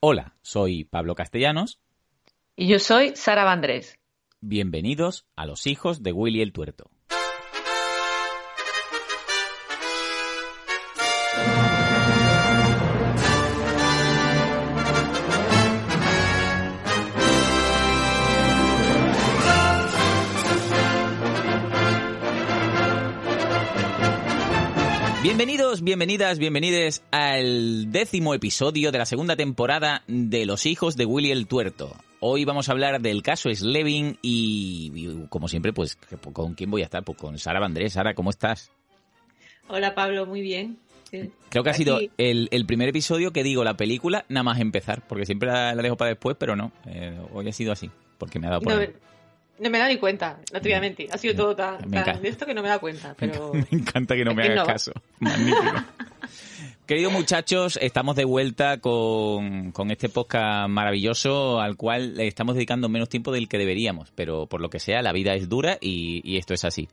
Hola, soy Pablo Castellanos. Y yo soy Sara Vandrés. Bienvenidos a Los Hijos de Willy el Tuerto. Bienvenidos, bienvenidas, bienvenides al décimo episodio de la segunda temporada de Los Hijos de Willy el Tuerto. Hoy vamos a hablar del caso Slevin y, y, como siempre, pues, ¿con quién voy a estar? Pues con Sara Vandrés. Sara, ¿cómo estás? Hola Pablo, muy bien. Sí. Creo que ha sido el, el primer episodio que digo la película nada más empezar, porque siempre la, la dejo para después, pero no, eh, hoy ha sido así, porque me ha dado por No. No me da ni cuenta, no te voy a mentir. Ha sido todo tan, de esto que no me da cuenta. Me Pero me encanta que no me hagas no. caso. Magnífico. Queridos muchachos, estamos de vuelta con, con este podcast maravilloso al cual le estamos dedicando menos tiempo del que deberíamos, pero por lo que sea, la vida es dura y, y esto es así.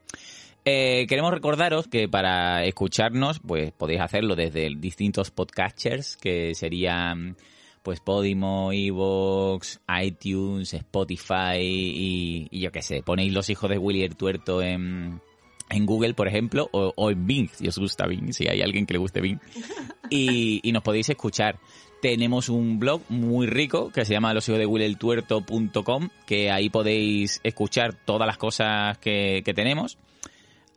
Eh, queremos recordaros que para escucharnos, pues podéis hacerlo desde distintos podcasters, que serían pues Podimo, Evox, iTunes, Spotify y, y yo qué sé, ponéis los hijos de Willy el Tuerto en, en Google, por ejemplo, o, o en Bing, si os gusta Bing, si hay alguien que le guste Bing, y, y nos podéis escuchar. Tenemos un blog muy rico que se llama loshijosdewilleltuerto.com, que ahí podéis escuchar todas las cosas que, que tenemos,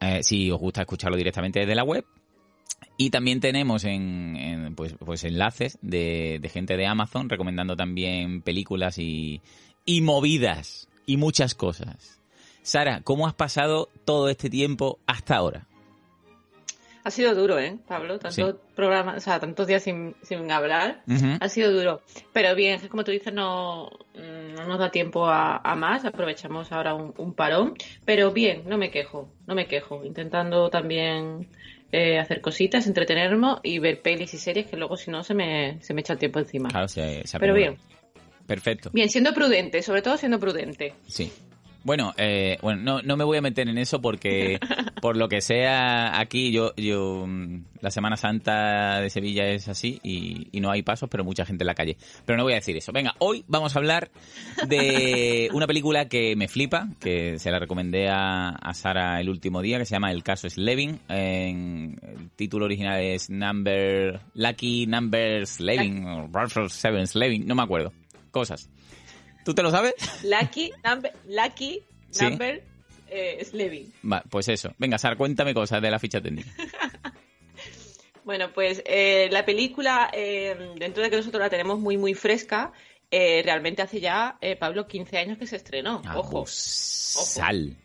eh, si os gusta escucharlo directamente desde la web. Y también tenemos en, en, pues, pues enlaces de, de gente de Amazon recomendando también películas y, y movidas y muchas cosas. Sara, ¿cómo has pasado todo este tiempo hasta ahora? ha sido duro, ¿eh, Pablo? Tantos programas, o sea, tantos días sin, sin hablar. Ha sido duro. Pero bien, como tú dices, no, mm, no nos da tiempo a, a más. Aprovechamos ahora un, un parón. Pero bien, no me quejo, no me quejo. Intentando también eh, hacer cositas, entretenernos y ver pelis y series que luego si no se me, se me echa el tiempo encima. Claro, se, se Pero bien, Perfecto. bien, siendo prudente, sobre todo siendo prudente. Sí. Bueno, eh, bueno, no, no me voy a meter en eso porque por lo que sea aquí yo, yo mm, la Semana Santa de Sevilla es así y, y no hay pasos, pero mucha gente en la calle. Pero no voy a decir eso. Venga, hoy vamos a hablar de una película que me flipa, que se la recomendé a, a Sara el último día, que se llama El caso Slevin. En, el título original es Number Lucky Number Slevin o Seven Slevin, no me acuerdo. Cosas. ¿Tú te lo sabes? Lucky number, lucky Sí. number eh, Slevin. Va, pues eso. Venga, Sara, cuéntame cosas de la ficha técnica. Bueno, pues eh, la película, eh, dentro de que nosotros la tenemos muy, muy fresca, eh, realmente hace ya, eh, Pablo, 15 años que se estrenó. Ojo, Sal.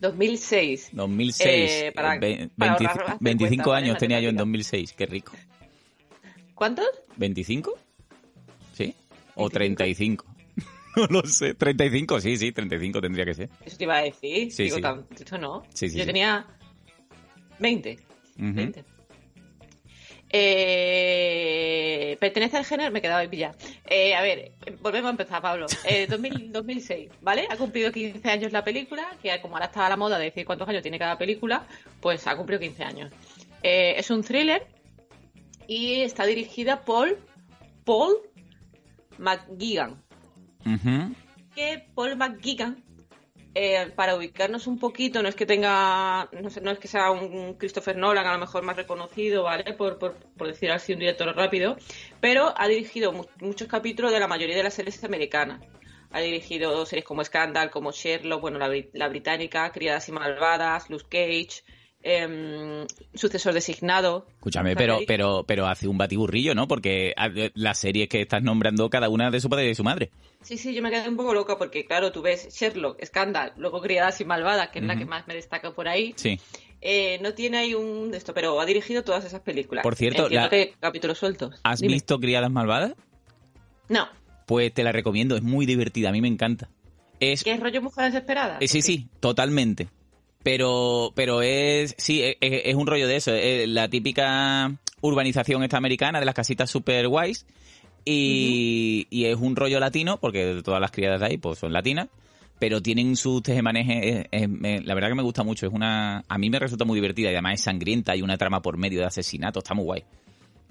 2006. 2006. Eh, para- Ve- para 20 ahorrar- hacer 25 cuenta, años tenía yo en Matemática. 2006. Qué rico. ¿Cuántos? ¿25? ¿Sí? ¿O 25? 35? no lo sé. ¿35? Sí, sí, 35 tendría que ser. Eso te iba a decir. Sí, Digo, sí. tan- esto no. Sí, sí, Yo tenía 20. Ujú. 20. Eh, pertenece al género, me he quedado ahí pillada. Eh, a ver, volvemos a empezar, Pablo. Eh, 2000 2006, ¿vale? Ha cumplido 15 años la película, que como ahora está a la moda de decir cuántos años tiene cada película, pues ha cumplido 15 años. Eh, es un thriller y está dirigida por Paul McGuigan. Que Paul McGuigan, eh, para ubicarnos un poquito, no es que tenga, no, es que sea un Christopher Nolan a lo mejor más reconocido, ¿vale? Por, por, por decir así un director rápido, pero ha dirigido mu- muchos capítulos de la mayoría de las series americanas. Ha dirigido series como Scandal, como Sherlock, bueno, la, la británica, Criadas y Malvadas, Luke Cage, em, Sucesor designado. Escúchame, pero, pero, pero hace un batiburrillo, ¿no? Porque eh, las series que estás nombrando, cada una de su padre y de su madre. Sí, sí, yo me quedé un poco loca porque, claro, tú ves Sherlock, Scandal, luego Criadas y Malvadas, que es la que más me destaca por ahí. Sí. Eh, no tiene ahí un de esto, pero ha dirigido todas esas películas. Por cierto, Entiendo la- que capítulos sueltos. ¿Has Dime. visto Criadas Malvadas? No. Pues te la recomiendo, es muy divertida, a mí me encanta. Es ¿Qué es rollo mujer desesperada? Eh, sí, sí, totalmente. Pero, pero es, sí, es, es- es un rollo de eso. Es la típica urbanización esta americana de las casitas super guays. Y, y es un rollo latino, porque todas las criadas de ahí pues son latinas. Pero tienen sus tejemanejes, es- es- me- la verdad que me gusta mucho. Es una, a mí me resulta muy divertida y además es sangrienta, hay una trama por medio de asesinato, está muy guay.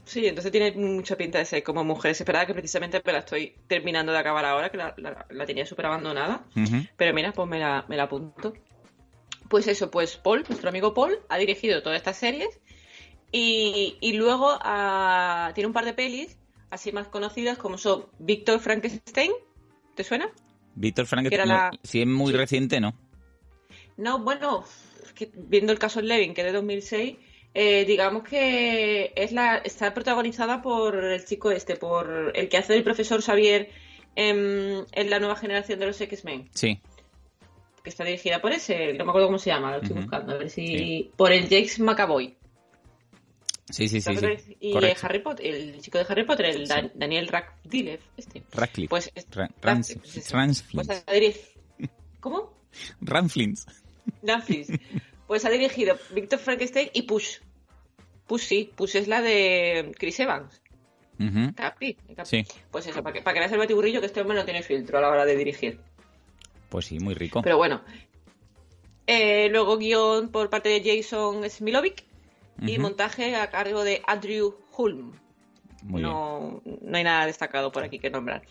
Sí, entonces tiene mucha pinta de ser como mujer desesperada, que precisamente me la estoy terminando de acabar ahora, que la, tenía súper abandonada. Pero mira, pues me la, me la apunto. Pues eso, pues Paul, nuestro amigo Paul, ha dirigido todas estas series y, y luego ah, tiene un par de pelis así más conocidas como son Víctor Frankenstein, ¿te suena? Víctor Frankenstein, la... si es muy reciente, ¿no? No, bueno, viendo el caso Levin, que es de 2006, eh, digamos que es la está protagonizada por el chico este, por el que hace el profesor Xavier en, la nueva generación de los X-Men. Sí. Que está dirigida por ese, no me acuerdo cómo se llama, lo estoy buscando, a ver si... Por el James McAvoy. Sí, sí, sí. Y Harry Potter, el chico de Harry Potter, el Daniel Radcliffe, este. Radcliffe. Pues, pues ¿Cómo? Ramflins. Ramflins. Pues ha dirigido Victor Frankenstein y Push. Push sí, Push es la de Chris Evans. Capi, Sí. Pues eso, para que, para que veas el batiburrillo que este hombre no tiene filtro a la hora de dirigir. Pues sí, muy rico. Pero bueno. Eh, luego guion por parte de Jason Smilovic y montaje a cargo de Andrew Hulme. no, no hay nada destacado por aquí que nombrar.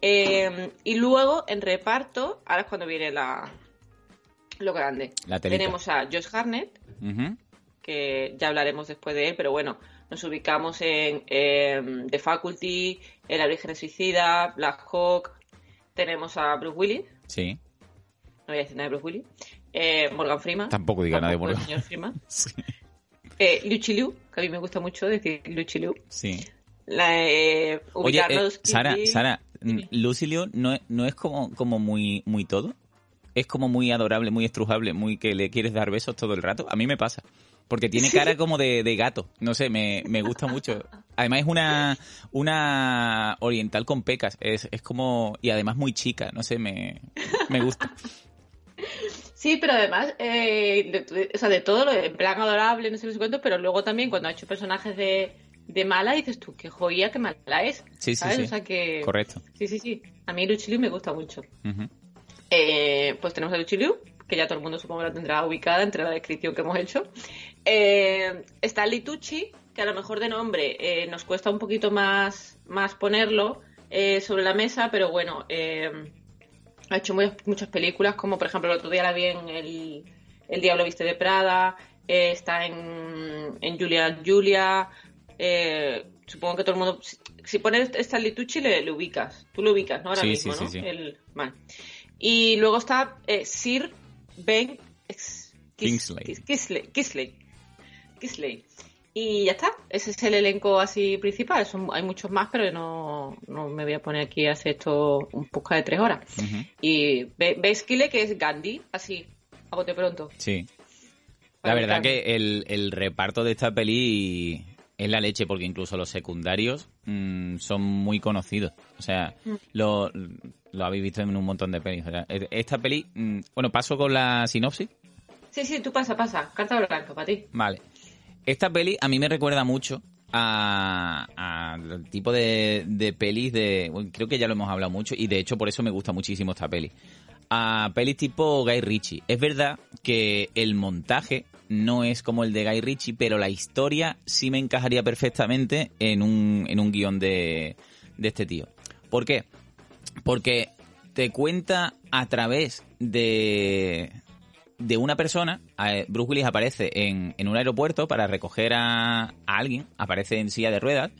Eh, y luego en reparto, ahora es cuando viene la lo grande. Tenemos a Josh Harnett, que ya hablaremos después de él, pero bueno, nos ubicamos en The Faculty, El origen suicida, Black Hawk, tenemos a Bruce Willis. Sí. No voy a decir nada de Bruce Willis. Eh, Morgan Freeman. Tampoco diga nada de Morgan. Freeman. sí. Eh, Luchi Liu, que a mí me gusta mucho decir Luchi Liu. Sí. La, eh, Oye, eh, Sara, Sara, mm, Lucy Liu no, no es como, como muy, muy todo. Es como muy adorable, muy estrujable, muy que le quieres dar besos todo el rato. A mí me pasa. Porque tiene cara como de, de gato. No sé, me, me, gusta mucho. Además es una, una oriental con pecas. Es, es como... Y además muy chica. No sé, me, me gusta. Sí, pero además, eh, de, o sea, de todo, en plan adorable, no sé qué cuento, pero luego también cuando ha hecho personajes de, de mala, dices tú, qué joya, qué mala es. Sí, sí, sí. O sea que... Correcto. Sí, sí, sí. A mí Luchiliu me gusta mucho. Eh, pues tenemos a Luchiliu, que ya todo el mundo supongo la tendrá ubicada entre la descripción que hemos hecho. Eh, está Litucci, que a lo mejor de nombre eh, nos cuesta un poquito más, más ponerlo sobre la mesa, pero bueno, ha hecho muchas películas, como por ejemplo el otro día la vi en El, Diablo Viste de Prada, eh, está en, en Julia Julia, eh, supongo que todo el mundo... Si, pones Stanley Tucci le, ubicas, tú lo ubicas, ¿no? Ahora mismo, ¿no? El, Y luego está eh, Sir Ben Kingsley. Kingsley. Kingsley. Y ya está, ese es el elenco así principal. hay muchos más, pero no, no, me voy a poner aquí a hacer esto un poco de tres horas. Y ves Kile que es Gandhi, así, a bote pronto. Sí. La verdad que el, reparto de esta peli es la leche, porque incluso los secundarios mm, son muy conocidos. O sea, mm. lo, lo, habéis visto en un montón de pelis. E, esta peli, mm, bueno, paso con la sinopsis. Sí, sí, tú pasa, pasa. Carta blanca para ti. Vale. Esta peli a mí me recuerda mucho al tipo de, de pelis de... creo que ya lo hemos hablado mucho y de hecho por eso me gusta muchísimo esta peli. A pelis tipo Guy Ritchie. Es verdad que el montaje no es como el de Guy Ritchie, pero la historia sí me encajaría perfectamente en un, en un guion de, de este tío. ¿Por qué? Porque te cuenta a través de, de una persona, Bruce Willis aparece en, un aeropuerto para recoger a, alguien, aparece en silla de ruedas,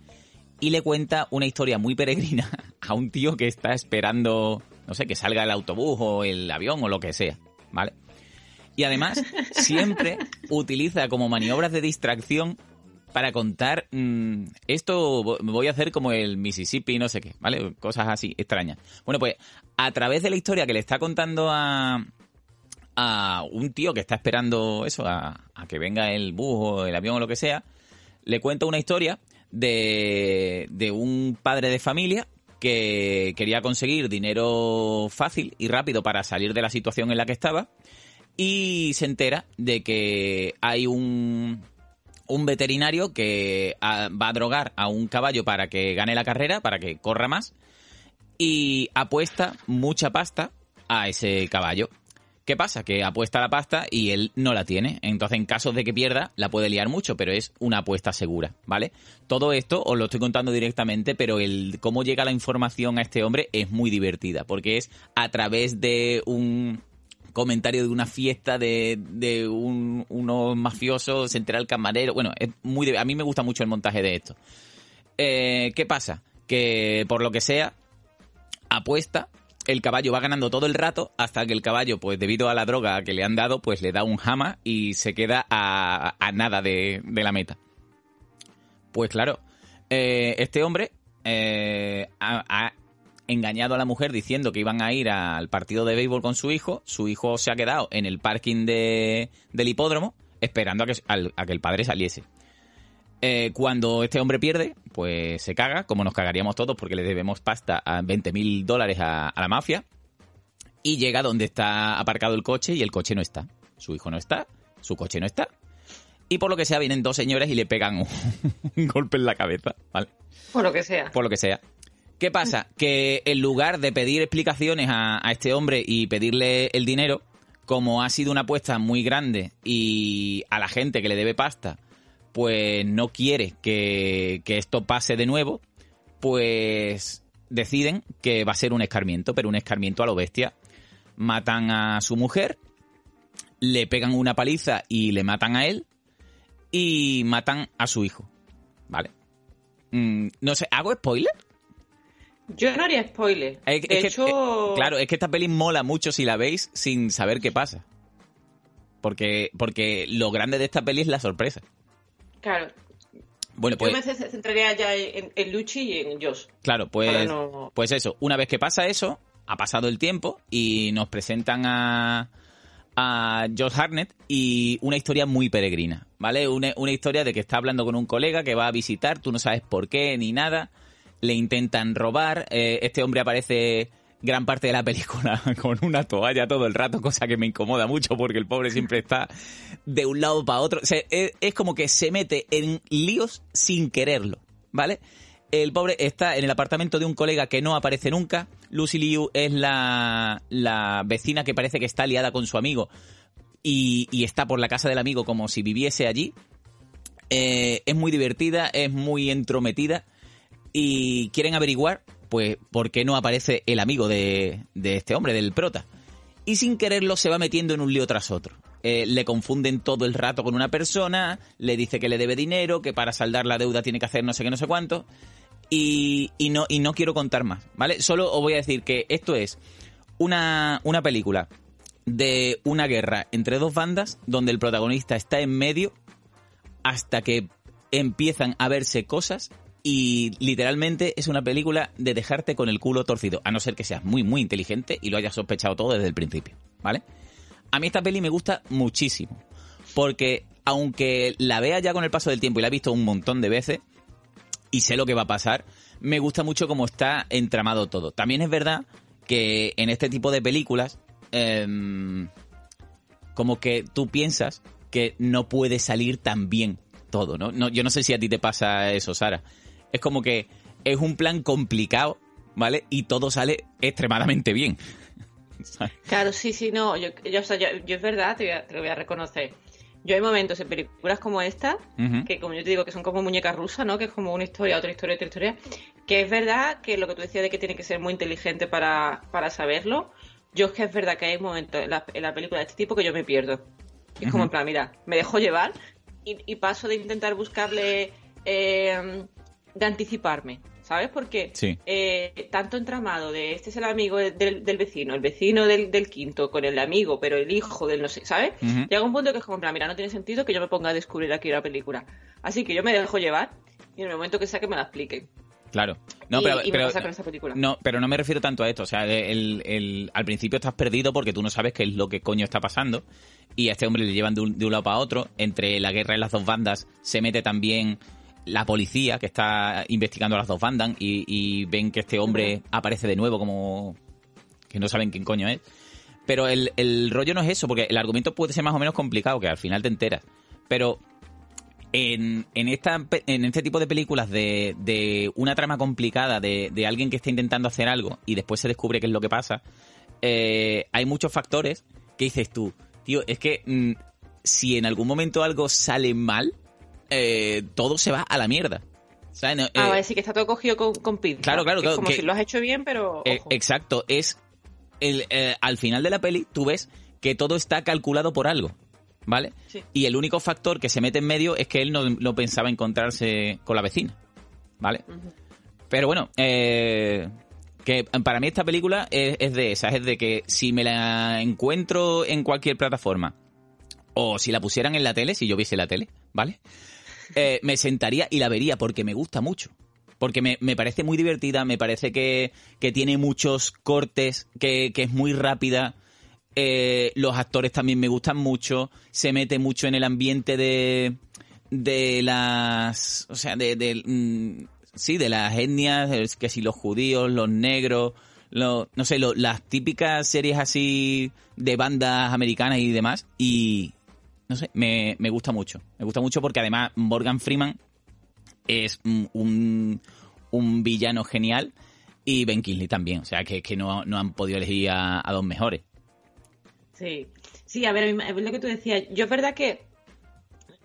y le cuenta una historia muy peregrina a un tío que está esperando, no sé, que salga el autobús o el avión o lo que sea, ¿vale? Y además, siempre utiliza como maniobras de distracción para contar mm, esto voy a hacer como el Mississippi, no sé qué, ¿vale? Cosas así extrañas. Bueno, pues a través de la historia que le está contando a, a un tío que está esperando eso, a, que venga el bus o el avión o lo que sea, le cuento una historia de, de un padre de familia que quería conseguir dinero fácil y rápido para salir de la situación en la que estaba y se entera de que hay un, un veterinario que va a drogar a un caballo para que gane la carrera, para que corra más y apuesta mucha pasta a ese caballo. ¿Qué pasa? Que apuesta la pasta y él no la tiene. Entonces, en caso de que pierda, la puede liar mucho, pero es una apuesta segura, ¿vale? Todo esto os lo estoy contando directamente, pero el cómo llega la información a este hombre es muy divertida, porque es a través de un comentario de una fiesta de, de un, unos mafiosos, se entera el camarero. Bueno, es muy a mí me gusta mucho el montaje de esto. Eh, ¿Qué pasa? Que por lo que sea, apuesta el caballo va ganando todo el rato hasta que el caballo, pues debido a la droga que le han dado, pues le da un jama y se queda a, nada de, la meta. Pues claro, eh, este hombre eh, ha, engañado a la mujer diciendo que iban a ir al partido de béisbol con su hijo. Su hijo se ha quedado en el parking del hipódromo esperando a que, a que el padre saliese. Eh, cuando este hombre pierde, pues se caga, como nos cagaríamos todos porque le debemos pasta a 20 mil dólares a, la mafia. Y llega donde está aparcado el coche y el coche no está. Su hijo no está, su coche no está. Y por lo que sea, vienen dos señores y le pegan un, golpe en la cabeza, ¿vale? Por lo que sea. Por lo que sea. ¿Qué pasa? Que en lugar de pedir explicaciones a, a este hombre y pedirle el dinero, como ha sido una apuesta muy grande y a la gente que le debe pasta pues no quiere que, esto pase de nuevo, pues deciden que va a ser un escarmiento, pero un escarmiento a lo bestia. Matan a su mujer, le pegan una paliza y le matan a él, y matan a su hijo. ¿Vale? Mm, no sé, ¿hago spoiler? Yo no haría spoiler. de hecho... Eh, claro, es que esta peli mola mucho si la veis sin saber qué pasa. Porque, porque lo grande de esta peli es la sorpresa. Claro. Bueno, pues, Yo me centraría ya en, Luchi y en Josh. Claro, pues, pues eso. Una vez que pasa eso, ha pasado el tiempo y nos presentan a, a Josh Harnett y una historia muy peregrina, ¿vale? Una, una, historia de que está hablando con un colega que va a visitar, tú no sabes por qué ni nada, le intentan robar, eh, este hombre aparece gran parte de la película con una toalla todo el rato, cosa que me incomoda mucho porque el pobre siempre está de un lado para otro. es, como que se mete en líos sin quererlo, ¿vale? El pobre está en el apartamento de un colega que no aparece nunca. Lucy Liu es la, la vecina que parece que está liada con su amigo y, y está por la casa del amigo como si viviese allí. Eh, es muy divertida, es muy entrometida y quieren averiguar pues ¿por qué no aparece el amigo de, este hombre, del prota? Y sin quererlo se va metiendo en un lío tras otro. Eh, le confunden todo el rato con una persona, le dice que le debe dinero, que para saldar la deuda tiene que hacer no sé qué, no sé cuánto. Y, no, y no quiero contar más, ¿vale? Solo os voy a decir que esto es una, una película de una guerra entre dos bandas donde el protagonista está en medio hasta que empiezan a verse cosas y literalmente es una película de dejarte con el culo torcido, a no ser que seas muy, muy inteligente y lo hayas sospechado todo desde el principio, ¿vale? A mí esta peli me gusta muchísimo, porque aunque la vea ya con el paso del tiempo y la he visto un montón de veces y sé lo que va a pasar, me gusta mucho cómo está entramado todo. También es verdad que en este tipo de películas, em, como que tú piensas que no puede salir tan bien todo, ¿no? ¿no? Yo no sé si a ti te pasa eso, Sara es como que es un plan complicado, ¿vale? Y todo sale extremadamente bien. claro, sí, sí, no, yo, yo, es verdad, te, lo voy a reconocer. Yo hay momentos en películas como esta, que como yo te digo, que son como muñecas rusas, ¿no? Que es como una historia, otra historia, otra historia. Que es verdad que lo que tú decías de que tiene que ser muy inteligente para, para saberlo. Yo es que es verdad que hay momentos en la, película de este tipo que yo me pierdo. Es como en plan, mira, me dejo llevar y, paso de intentar buscarle eh, de anticiparme, ¿sabes? Porque eh, tanto entramado de este es el amigo del, vecino, el vecino del, quinto con el amigo, pero el hijo del no sé, ¿sabes? Llega un punto que es como, mira, no tiene sentido que yo me ponga a descubrir aquí la película. Así que yo me dejo llevar y en el momento que sea que me la expliquen. Claro. No, pero, no, pero no me refiero tanto a esto. O sea, el, al principio estás perdido porque tú no sabes qué es lo que coño está pasando. Y a este hombre le llevan de un, de un lado para otro. Entre la guerra en las dos bandas se mete también la policía que está investigando a las dos bandas y, ven que este hombre aparece de nuevo como que no saben quién coño es. Pero el, rollo no es eso, porque el argumento puede ser más o menos complicado, que al final te enteras. Pero en, en, esta, en este tipo de películas de, de una trama complicada, de, de, alguien que está intentando hacer algo y después se descubre qué es lo que pasa, eh, hay muchos factores ¿qué dices tú? Tío, es que mm, si en algún momento algo sale mal, eh, todo se va a la mierda. ah, eh, vale, sí que está todo cogido con, con Claro, claro, claro. como si lo has hecho bien, pero. Eh, exacto, es. El, al final de la peli, tú ves que todo está calculado por algo. ¿Vale? Y el único factor que se mete en medio es que él no, pensaba encontrarse con la vecina. ¿Vale? Pero bueno, eh, que para mí esta película es, de esas, es de que si me la encuentro en cualquier plataforma o si la pusieran en la tele, si yo viese la tele, ¿vale? Eh, me sentaría y la vería porque me gusta mucho. Porque me, parece muy divertida, me parece que, tiene muchos cortes, que, que es muy rápida eh, los actores también me gustan mucho. Se mete mucho en el ambiente de. de las. O sea, de. Mm, sí, de las etnias, que si los judíos, los negros. no sé, las típicas series así de bandas americanas y demás. Y. No sé, me, gusta mucho. Me gusta mucho porque además Morgan Freeman es un, un villano genial y Ben Kingsley también. O sea, que, que no, han podido elegir a, dos mejores. Sí, sí, a ver, es lo que tú decías. Yo es verdad que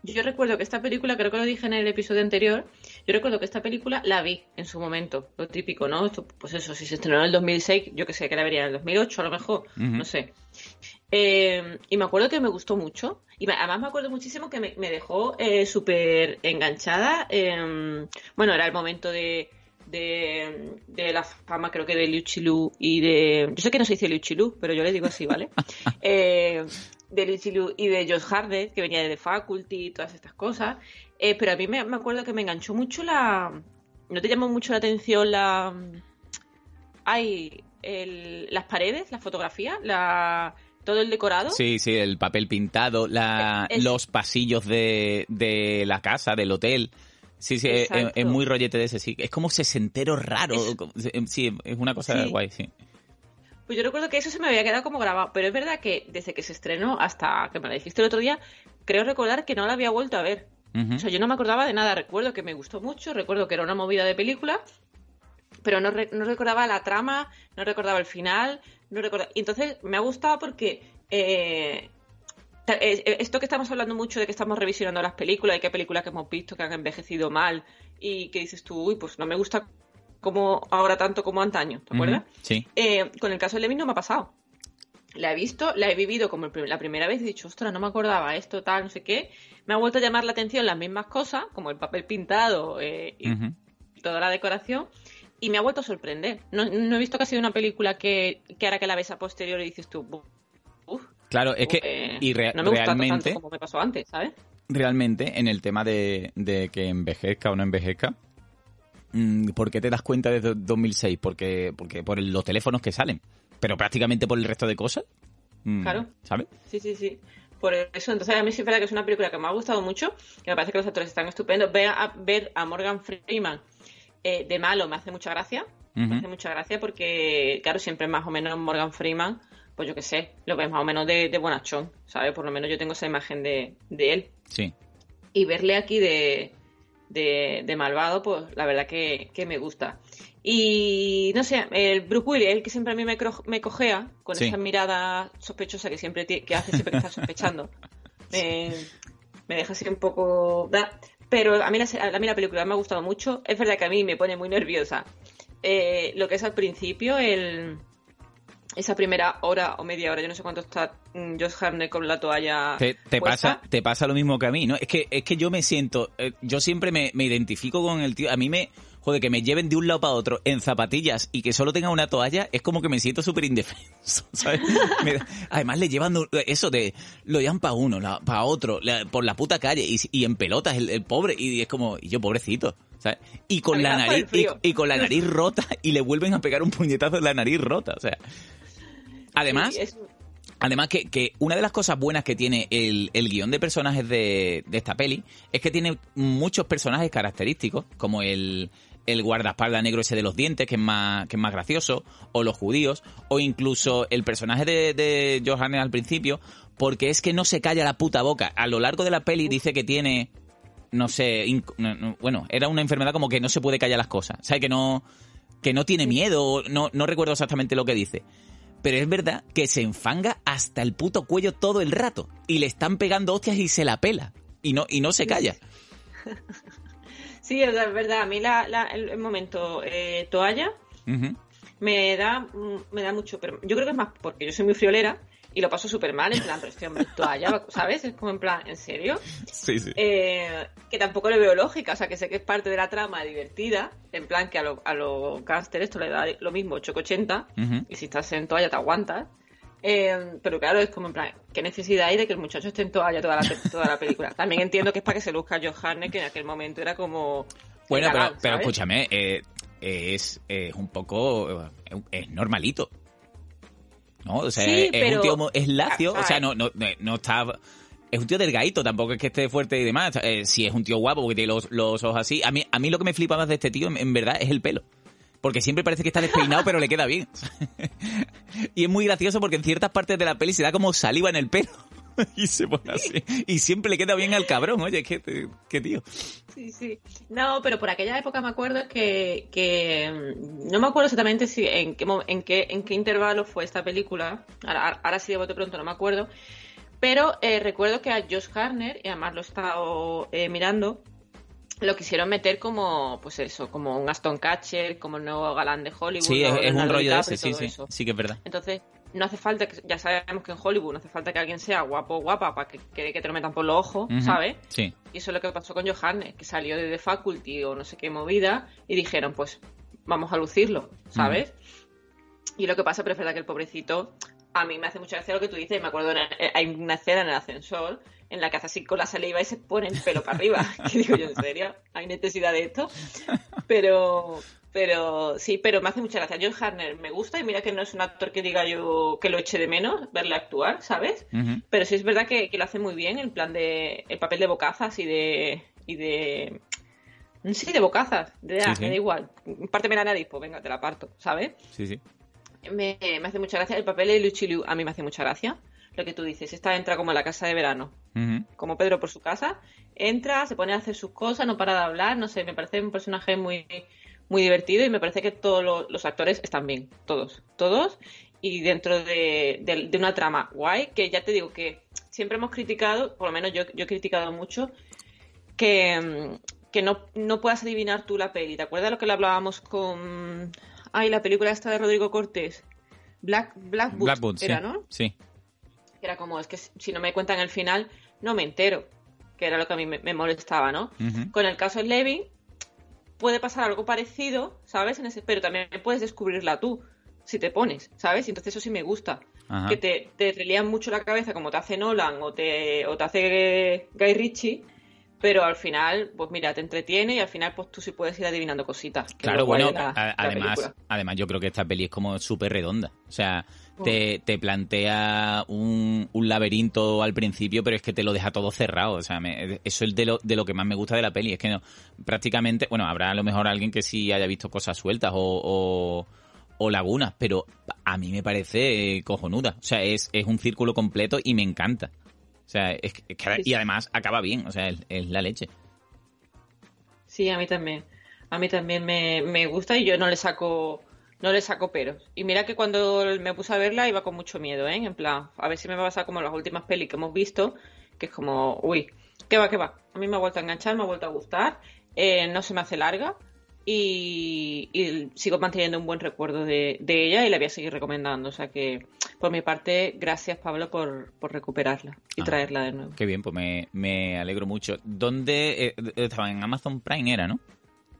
yo recuerdo que esta película, creo que lo dije en el episodio anterior, yo recuerdo que esta película la vi en su momento, lo típico, ¿no? pues eso, si se estrenó en el 2006, yo que sé, que la vería en el 2008 a lo mejor, no sé. Eh, y me acuerdo que me gustó mucho. Y además me acuerdo muchísimo que me, dejó eh, súper enganchada. bueno, era el momento de, de, la fama, creo que de Liu Chilu y de. Yo sé que no se dice Liu Chilu, pero yo le digo así, ¿vale? eh, de Liu Chilu y de Josh Hardet, que venía de The Faculty y todas estas cosas. Eh, pero a mí me, acuerdo que me enganchó mucho la. ¿No te llamó mucho la atención la. Hay las paredes, la fotografía, la, todo el decorado. Sí, sí, el papel pintado, la, los pasillos de, de la casa, del hotel. Sí, sí, es, muy rollete de ese, sí. Es como sesentero raro. Em, sí, es una cosa guay, sí. Pues yo recuerdo que eso se me había quedado como grabado, pero es verdad que desde que se estrenó hasta que me la dijiste el otro día, creo recordar que no la había vuelto a ver. O sea, yo no me acordaba de nada, recuerdo que me gustó mucho, recuerdo que era una movida de película, pero no, no recordaba la trama, no recordaba el final, no. Y entonces me ha gustado porque eh, eh, eh, esto que estamos hablando mucho de que estamos revisionando las películas y qué películas que hemos visto que han envejecido mal y que dices tú, uy, pues no me gusta como ahora tanto como antaño, ¿te acuerdas? sí. Eh, con el caso de Levin no me ha pasado. La he visto, la he vivido como la primera vez y he dicho, ostras, no me acordaba esto, tal, no sé qué. Me ha vuelto a llamar la atención las mismas cosas, como el papel pintado y toda la decoración, y me ha vuelto a sorprender. No, he visto que ha sido una película que, que ahora que la ves a posterior y dices tú, uff, Claro, es que y no me realmente, tanto como me pasó antes, ¿sabes? Realmente, en el tema de, que envejezca o no envejezca, mm, ¿por qué te das cuenta desde 2006? Porque, porque por los teléfonos que salen, pero prácticamente por el resto de cosas. Mm, claro. ¿Sabes? Sí, sí, sí. Por eso, entonces a mí sí es verdad que es una película que me ha gustado mucho, que me parece que los actores están estupendos. Ver a, ver a Morgan Freeman eh, de malo me hace mucha gracia. Me hace mucha gracia porque, claro, siempre más o menos Morgan Freeman pues yo qué sé, lo ves más o menos de, de bonachón, ¿sabes? Por lo menos yo tengo esa imagen de, él. Sí. Y verle aquí de, de, malvado, pues la verdad que, me gusta. Y no sé, el Bruce Willis, el que siempre a mí me, me cojea, con esa mirada sospechosa que siempre que hace siempre que está sospechando. me, deja así un poco. Pero a mí, la, a mí la película me ha gustado mucho. Es verdad que a mí me pone muy nerviosa eh, lo que es al principio, el, esa primera hora o media hora, yo no sé cuánto está mm, Josh Harnett con la toalla. Te, pasa, te pasa lo mismo que a mí, ¿no? Es que, es que yo me siento, eh, yo siempre me, identifico con el tío, a mí me, joder, que me lleven de un lado para otro en zapatillas y que solo tenga una toalla, es como que me siento súper indefenso, ¿sabes? además le llevan eso de, lo llevan para uno, para otro, por la puta calle y, en pelotas el, pobre, y es como, y yo pobrecito. ¿sabes? Y con la nariz y, con la nariz rota y le vuelven a pegar un puñetazo en la nariz rota, o sea, Además, además que, una de las cosas buenas que tiene el, guion de personajes de, esta peli es que tiene muchos personajes característicos, como el, el guardaespaldas negro ese de los dientes, que es más, que es más gracioso, o los judíos, o incluso el personaje de, de Johannes al principio, porque es que no se calla la puta boca. A lo largo de la peli dice que tiene, no sé, bueno, era una enfermedad como que no se puede callar las cosas, o sea, que no, que no tiene miedo, no, no recuerdo exactamente lo que dice pero es verdad que se enfanga hasta el puto cuello todo el rato. Y le están pegando hostias y se la pela. Y no, y no se calla. Sí, es verdad. A mí la, el, momento eh, toalla me da mm, me da mucho. Pero yo creo que es más porque yo soy muy friolera y lo paso súper mal, en plan, pero este hombre toalla, ¿sabes? Es como en plan, ¿en serio? Sí, sí. Eh, que tampoco le veo lógica, o sea, que sé que es parte de la trama divertida, en plan que a los a lo esto le da lo mismo, 880, y si estás en toalla te aguantas. Eh, pero claro, es como en plan, ¿qué necesidad hay de que el muchacho esté en toalla toda la, toda la película? También entiendo que es para que se luzca Johannes, que en aquel momento era como... Bueno, pero, pero escúchame, eh, es, es un poco... es normalito. ¿no? O sea, es, un tío es lacio, o sea, no, no, no está es un tío delgadito, tampoco es que esté fuerte y demás. Eh, si es un tío guapo porque tiene los, los, ojos así. A mí, a mí lo que me flipa más de este tío, en, verdad, es el pelo. Porque siempre parece que está despeinado, pero le queda bien. y es muy gracioso porque en ciertas partes de la peli se da como saliva en el pelo. y se pone así. Y siempre le queda bien al cabrón, oye, qué, qué tío. Sí, sí. No, pero por aquella época me acuerdo que, mm, no me acuerdo exactamente si en qué, en qué, en qué intervalo fue esta película. Ahora, ahora sí de bote pronto no me acuerdo. Pero eh, recuerdo que a Josh Harner, y además lo he estado eh, mirando, lo quisieron meter como, pues eso, como un Aston Catcher, como el nuevo galán de Hollywood. Sí, es, un rollo de ese, sí, sí. Sí que es verdad. Entonces, no hace falta, que, ya sabemos que en Hollywood no hace falta que alguien sea guapo o guapa para que, que, te lo metan por los ojos, ¿sabes? Sí. Y eso es lo que pasó con Johannes, que salió de The Faculty o no sé qué movida y dijeron, pues vamos a lucirlo, ¿sabes? Y lo que pasa, pero es verdad que el pobrecito, a mí me hace mucha gracia lo que tú dices, me acuerdo, eh, hay una escena en el ascensor en la que hace así con la saliva y se pone el pelo para arriba. que digo yo, ¿en serio? ¿Hay necesidad de esto? Pero, pero sí, pero me hace mucha gracia. John Harner me gusta y mira que no es un actor que diga yo que lo eche de menos verle actuar, ¿sabes? Pero sí es verdad que, lo hace muy bien, el plan de. el papel de bocazas y de. y de. Sí, de bocazas, de, ah, me da igual. Párteme la nariz, pues venga, te la parto, ¿sabes? Sí, sí. Me, hace mucha gracia. El papel de Luchi Liu a mí me hace mucha gracia. Lo que tú dices, esta entra como en la casa de verano. Como Pedro por su casa. Entra, se pone a hacer sus cosas, no para de hablar, no sé, me parece un personaje muy muy divertido y me parece que todos los actores están bien, todos, todos, y dentro de, una trama guay, que ya te digo que siempre hemos criticado, por lo menos yo, yo he criticado mucho, que, que no, no puedas adivinar tú la peli. ¿Te acuerdas lo que le hablábamos con... Ay, la película esta de Rodrigo Cortés. Black, Black Boots, era, ¿no? Sí. Era como, es que si no me cuentan el final, no me entero. Que era lo que a mí me, molestaba, ¿no? Con el caso de Levin, puede pasar algo parecido, ¿sabes? En ese, pero también puedes descubrirla tú, si te pones, ¿sabes? Y entonces eso sí me gusta. Que te, te relían mucho la cabeza como te hace Nolan o te, o te hace Guy Ritchie, pero al final, pues mira, te entretiene y al final pues tú sí puedes ir adivinando cositas. Claro, bueno, además, además yo creo que esta peli es como súper redonda. O sea, te, te plantea un, un, laberinto al principio, pero es que te lo deja todo cerrado. O sea, eso es de lo, de lo que más me gusta de la peli. Es que no, prácticamente, bueno, habrá a lo mejor alguien que sí haya visto cosas sueltas o, o, lagunas, pero a mí me parece cojonuda. O sea, es, es un círculo completo y me encanta. O sea, es, y además acaba bien, o sea, es, la leche. Sí, a mí también. A mí también me, me gusta y yo no le saco no le saco peros. Y mira que cuando me puse a verla iba con mucho miedo, ¿eh? En plan, a ver si me va a pasar como las últimas pelis que hemos visto, que es como, uy, ¿qué va, qué va? A mí me ha vuelto a enganchar, me ha vuelto a gustar, eh, no se me hace larga y, sigo manteniendo un buen recuerdo de, ella y la voy a seguir recomendando. O sea que, por mi parte, gracias Pablo por, recuperarla y ah, traerla de nuevo. Qué bien, pues me, alegro mucho. ¿Dónde eh, estaba? En Amazon Prime era, ¿no?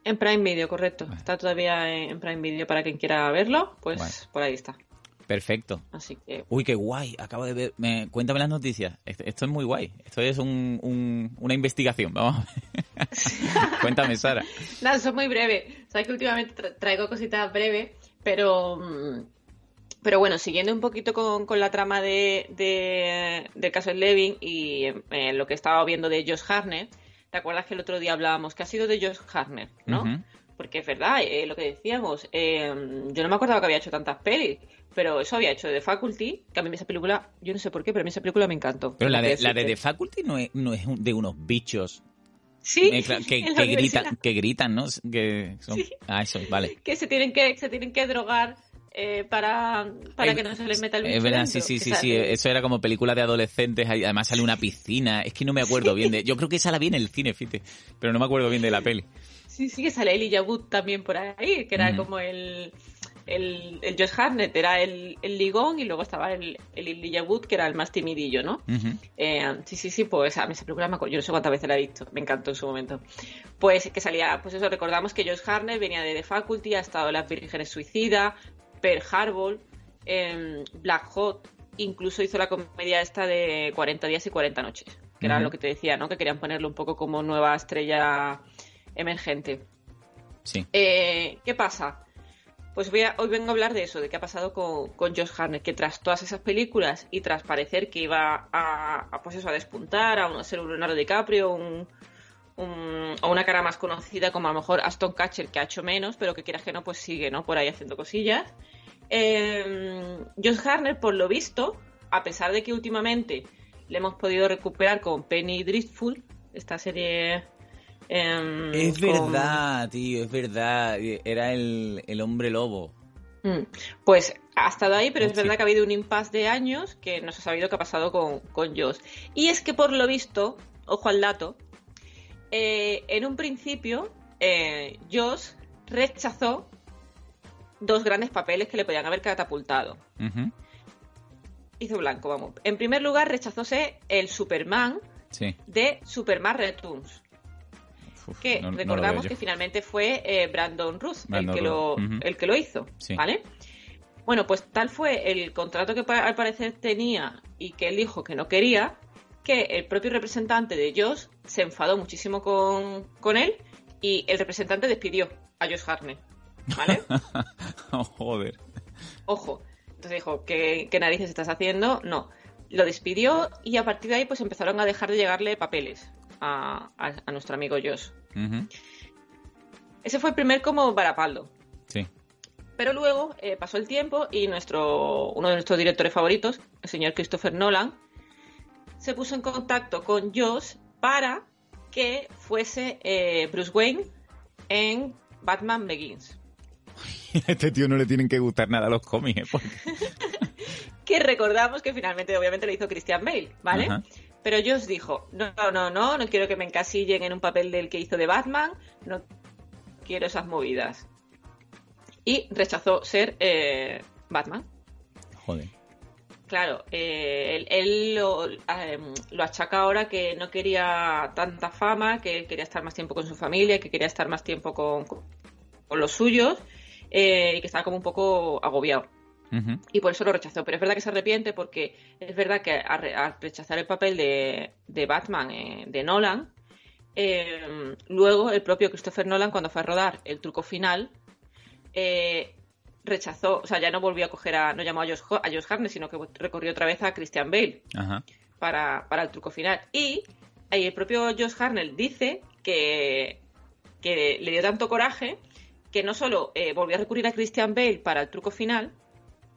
En Prime Video, correcto. Está todavía en Prime Video para quien quiera verlo, pues por ahí está. Perfecto. Así que... Uy, qué guay. Acabo de ver. Me... Cuéntame las noticias. Esto, es muy guay. Esto es un, una investigación. Vamos. Cuéntame, Sara. Eso es muy breve. Sabes que últimamente traigo cositas breves, pero. Mm, pero bueno, siguiendo un poquito con, con la trama de, de, del caso de Levin y eh, lo que estaba viendo de Josh Harnett, ¿Te acuerdas que el otro día hablábamos que ha sido de Josh Harner, ¿no? Porque es verdad, eh, lo que decíamos, eh, yo no me acordaba que había hecho tantas pelis, pero eso había hecho de Faculty, que a mí esa película, yo no sé por qué, pero a mí esa película me encantó. Pero la de, la de The Faculty no es, no es de unos bichos Sí, que, que, gritan, que gritan, ¿no? Que son... Ah, eso, vale. Que se tienen que, se tienen que drogar eh, para, para que no se les meta el bicho Es verdad, dentro, sí, sí, sí, sí, eso era como película de adolescentes, además sale una piscina, es que no me acuerdo bien de... Yo creo que esa la vi en el cine, fíjate, pero no me acuerdo bien de la peli. Sí, sí, que sale Elijah Wood también por ahí, que era Ujú. como el, el, el Josh Hartnett, era el, el ligón y luego estaba el, el Elijah Wood, que era el más timidillo, ¿no? Ujú. Eh, sí, sí, sí, pues a mí esa película me acuerdo, yo no sé cuántas veces la he visto, me encantó en su momento. Pues que salía, pues eso, recordamos que Josh Hartnett venía de The Faculty, ha estado en Las Vírgenes Suicida, Pearl Harbor, em, Black Hot, incluso hizo la comedia esta de 40 días y 40 noches, que era lo que te decía, ¿no? Que querían ponerlo un poco como nueva estrella emergente. Sí. Eh, ¿Qué pasa? Pues voy a- hoy vengo a hablar de eso, de qué ha pasado con, con Josh Hartnett, que tras todas esas películas y tras parecer que iba a, a, pues eso, a despuntar, a, un- a ser un Leonardo DiCaprio, un, un- o una cara más conocida como a lo mejor Aston Catcher, que ha hecho menos, pero que quieras que no, pues sigue, ¿no? Por ahí haciendo cosillas. Eh, Josh Hartnett, por lo visto, a pesar de que últimamente le hemos podido recuperar con Penny Dreadful, esta serie... em, Es con- verdad, tío, es verdad, era el, el hombre lobo. Mm, Pues ha estado ahí, pero es verdad que ha habido un impasse de años que no se ha sabido qué ha pasado con, con Josh. Y es que por lo visto, ojo al dato, eh, en un principio eh, Josh rechazó dos grandes papeles que le podían haber catapultado. Hizo blanco, vamos. En primer lugar, rechazóse el Superman Sí. de Superman Returns, Uf, que no- recordamos que finalmente fue eh, Brandon Ruth Brandon el, que lo, Routh, ujú. el que lo hizo, Sí. ¿vale? Bueno, pues tal fue el contrato que al parecer tenía y que él dijo que no quería, que el propio representante de Josh se enfadó muchísimo con, con él y el representante despidió a Josh Hartnett, ¿vale? Oh, joder. Ojo. Entonces dijo, ¿qué, ¿qué narices estás haciendo? No. Lo despidió y a partir de ahí pues empezaron a dejar de llegarle papeles a, a- a nuestro amigo Josh. Ese fue el primer como varapaldo. Sí. Pero luego eh, pasó el tiempo y nuestro, uno de nuestros directores favoritos, el señor Christopher Nolan, se puso en contacto con Josh para que fuese eh, Bruce Wayne en Batman Begins. A este tío no le tienen que gustar nada los cómics, ¿eh? Porque- Que recordamos que finalmente, obviamente, lo hizo Christian Bale, ¿vale? Ajá. Pero Josh dijo, no, no, no, no quiero que me encasillen en un papel del que hizo de Batman, no quiero esas movidas. Y rechazó ser eh, Batman. Joder. Claro, eh, él, él lo, eh, lo achaca ahora que no quería tanta fama, que él quería estar más tiempo con su familia, que quería estar más tiempo con, con- con los suyos eh, y que estaba como un poco agobiado. Y por eso lo rechazó. Pero es verdad que se arrepiente porque es verdad que al re- al rechazar el papel de, de Batman eh, de Nolan, eh, luego el propio Christopher Nolan, cuando fue a rodar el truco final, eh, rechazó, o sea, ya no volvió a coger a, no llamó a Josh, a Josh Hartnett, sino que recorrió otra vez a Christian Bale Ajá. para, para el truco final. Y ahí el propio Josh Hartnett dice que, que le dio tanto coraje que no solo eh, volvió a recurrir a Christian Bale para el truco final,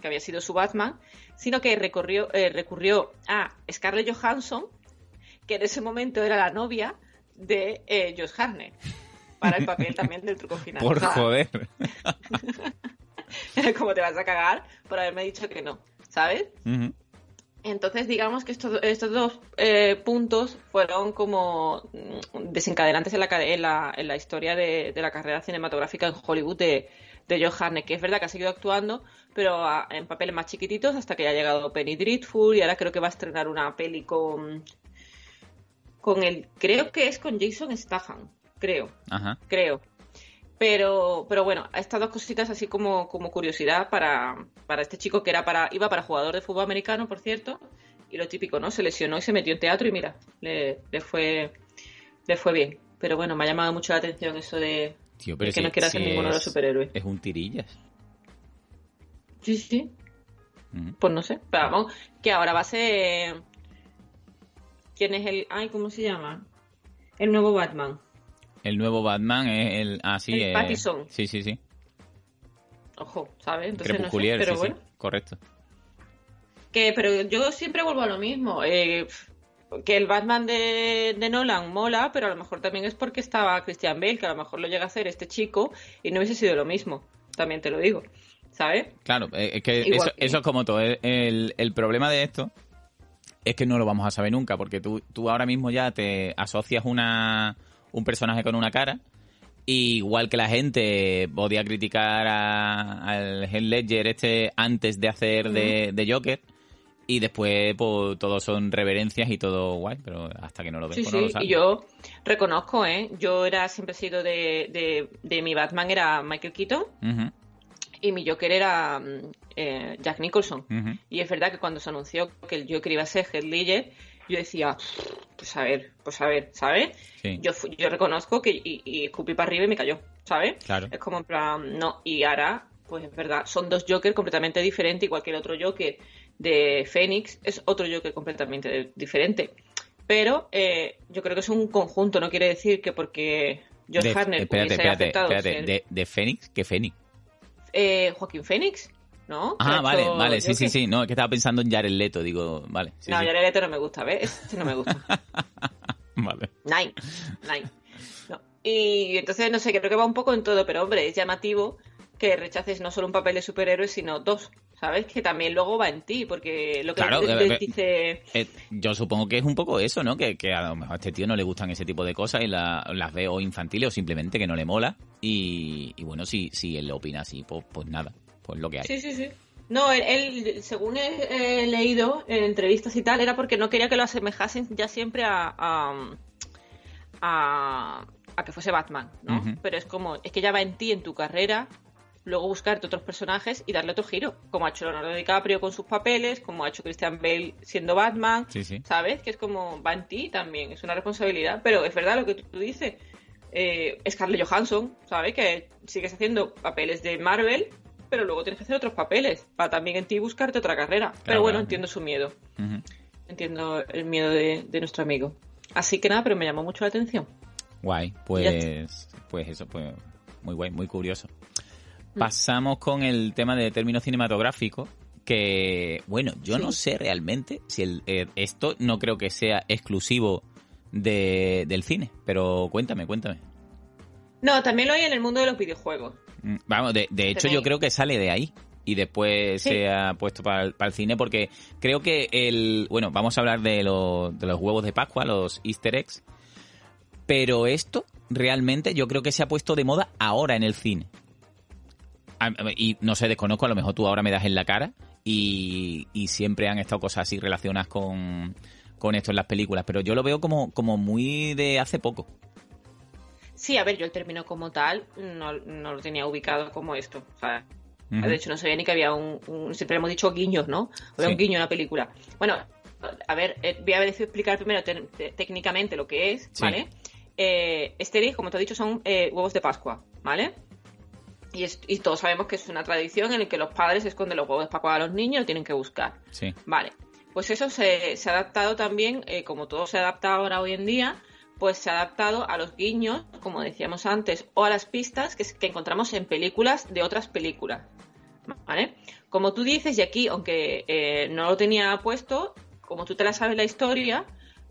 que había sido su Batman, sino que recorrió, eh, recurrió a Scarlett Johansson, que en ese momento era la novia de eh, Josh Hartnett, para el papel también del truco final. Por O joder. ¿Cómo te vas a cagar por haberme dicho que no? ¿Sabes? Entonces, digamos que estos, estos dos eh, puntos fueron como mm, desencadenantes en la, en la, en la historia de, de la carrera cinematográfica en Hollywood de, de Joe Hartnett, que es verdad que ha seguido actuando, pero a- en papeles más chiquititos hasta que ya ha llegado Penny Dreadful y ahora creo que va a estrenar una peli con, con el, creo que es con Jason Statham, creo Ajá. creo. Pero, pero bueno, estas dos cositas así como, como curiosidad para, para este chico que era para, iba para jugador de fútbol americano, por cierto, y lo típico, ¿no? Se lesionó y se metió en teatro y mira, le, le fue, le fue bien. Pero bueno, me ha llamado mucho la atención eso de, Tío, de pero que si- no quiera si ser ninguno de los es- superhéroes. Es un tirillas. Sí, sí, Ujú. pues no sé. Pero vamos, que ahora va a ser... ¿Quién es el... Ay, ¿cómo se llama? El nuevo Batman. El nuevo Batman es el. Ah, sí. El eh, Pattinson. Sí, sí, sí. Ojo, ¿sabes? Entonces no sé, pero sí, bueno. sí. Correcto. Que, pero yo siempre vuelvo a lo mismo. eh, que el Batman de, de Nolan mola, pero a lo mejor también es porque estaba Christian Bale, que a lo mejor lo llega a hacer este chico y no hubiese sido lo mismo. También te lo digo. ¿sabes? Claro, eh, es que eso, eso, es como todo. El, el, problema de esto es que no lo vamos a saber nunca, porque tú, tú ahora mismo ya te asocias una, un personaje con una cara, igual que la gente podía criticar al Heath Ledger este antes de hacer de, de Joker, y después pues todos son reverencias y todo guay, pero hasta que no lo ves, sí, pues, no sí. lo sabes. Y yo reconozco, ¿eh? Yo era siempre he sido de, de, de mi Batman era Michael Keaton y mi Joker era mm, eh, Jack Nicholson. Y es verdad que cuando se anunció que el Joker iba a ser Heath Ledger, yo decía, pues a ver, pues a ver, ¿sabes? Sí. Yo, yo reconozco que y, y escupí para arriba y me cayó, ¿sabes? Claro. Es como en plan, no, y ahora, pues es verdad, son dos Joker completamente diferentes, igual que el otro Joker de Phoenix es otro Joker completamente diferente. Pero eh, yo creo que es un conjunto, no quiere decir que porque Josh De- Hartnett espérate, hubiese espérate, aceptado espérate. ser, De, de Fénix, ¿qué Fénix? eh, Joaquín Phoenix, ¿no? Ah, vale, vale, sí, sí, sí. No, es que estaba pensando en Jared Leto, digo, vale. Sí, no, sí. Jared Leto no me gusta, ¿ves? Ese no me gusta. Vale. Nine. Nine. No. Y entonces, no sé, creo que va un poco en todo, pero hombre, es llamativo que rechaces no solo un papel de superhéroe, sino dos. ¿Sabes? Que también luego va en ti, porque lo que Claro, eh, eh, dice. Eh, yo supongo que es un poco eso, ¿no? Que, que a lo mejor a este tío no le gustan ese tipo de cosas y la- las ve o infantiles o simplemente que no le mola. Y, y bueno, si, si él opina así, pues, pues nada, pues lo que hay. Sí, sí, sí. No, él, él, según he, he leído en entrevistas y tal, era porque no quería que lo asemejasen ya siempre a. a, a- a que fuese Batman, ¿no? Pero es como, es que ya va en ti, en tu carrera, luego buscarte otros personajes y darle otro giro, como ha hecho Leonardo DiCaprio con sus papeles, como ha hecho Christian Bale siendo Batman, Sí, sí. ¿sabes? Que es como, va en ti también, es una responsabilidad, pero es verdad lo que tú dices. Eh, Scarlett Johansson, ¿sabes? Que sigues haciendo papeles de Marvel, pero luego tienes que hacer otros papeles, para también en ti buscarte otra carrera. pero bueno, claro. entiendo su miedo, entiendo el miedo de, de nuestro amigo. Así que nada, pero me llamó mucho la atención. Guay, pues, pues eso, pues muy guay, muy curioso. Mm. Pasamos con el tema de términos cinematográficos, que, bueno, yo Sí. no sé realmente si el, eh, esto no creo que sea exclusivo de, del cine, pero cuéntame, cuéntame. No, también lo hay en el mundo de los videojuegos. Mm, Vamos, de, de hecho yo creo que sale de ahí y después Sí. se ha puesto para, el- para el cine porque creo que el... Bueno, vamos a hablar de, lo- de los huevos de Pascua, los easter eggs, pero esto realmente yo creo que se ha puesto de moda ahora en el cine. A- a- Y no sé, desconozco, a lo mejor tú ahora me das en la cara y, y siempre han estado cosas así relacionadas con, con esto en las películas, pero yo lo veo como, como muy de hace poco. Sí, a ver, yo el término como tal no, no lo tenía ubicado como esto. O sea. De hecho, no sabía ni que había un, un- Siempre hemos dicho guiños, ¿no? Había Sí. un guiño en la película. Bueno, a ver, eh, voy a explicar primero te- te- técnicamente lo que es, Sí. ¿vale? Eh, easter egg, como te he dicho, son eh, huevos de Pascua, ¿vale? Y, es- y todos sabemos que es una tradición en la que los padres esconden los huevos de Pascua a los niños y lo tienen que buscar. Sí. Vale, pues eso se, se ha adaptado también, eh, como todo se adapta ahora hoy en día, pues se ha adaptado a los guiños, como decíamos antes, o a las pistas que, encontramos en películas de otras películas. ¿Vale? Como tú dices, y aquí, aunque eh, no lo tenía puesto, como tú te la sabes la historia,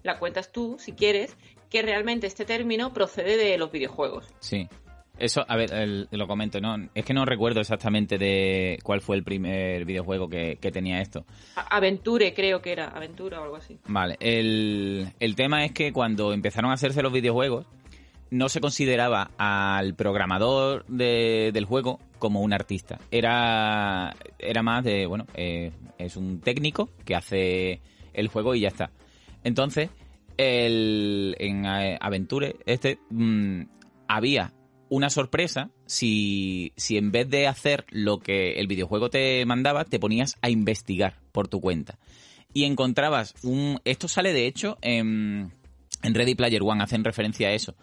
la cuentas tú, si quieres, que realmente este término procede de los videojuegos. Sí. Eso, a ver, el- lo comento, ¿no? Es que no recuerdo exactamente de cuál fue el primer videojuego que, que tenía esto. Aventure, creo que era, Aventura o algo así. Vale, el, el tema es que cuando empezaron a hacerse los videojuegos, no se consideraba al programador de- del juego como un artista. Era, era más de, bueno, eh, es un técnico que hace el juego y ya está. Entonces, el, en eh, Aventure, este, mm, había una sorpresa si, si en vez de hacer lo que el videojuego te mandaba, te ponías a investigar por tu cuenta. Y encontrabas un... Esto sale de hecho en, en Ready Player One, hacen referencia a eso.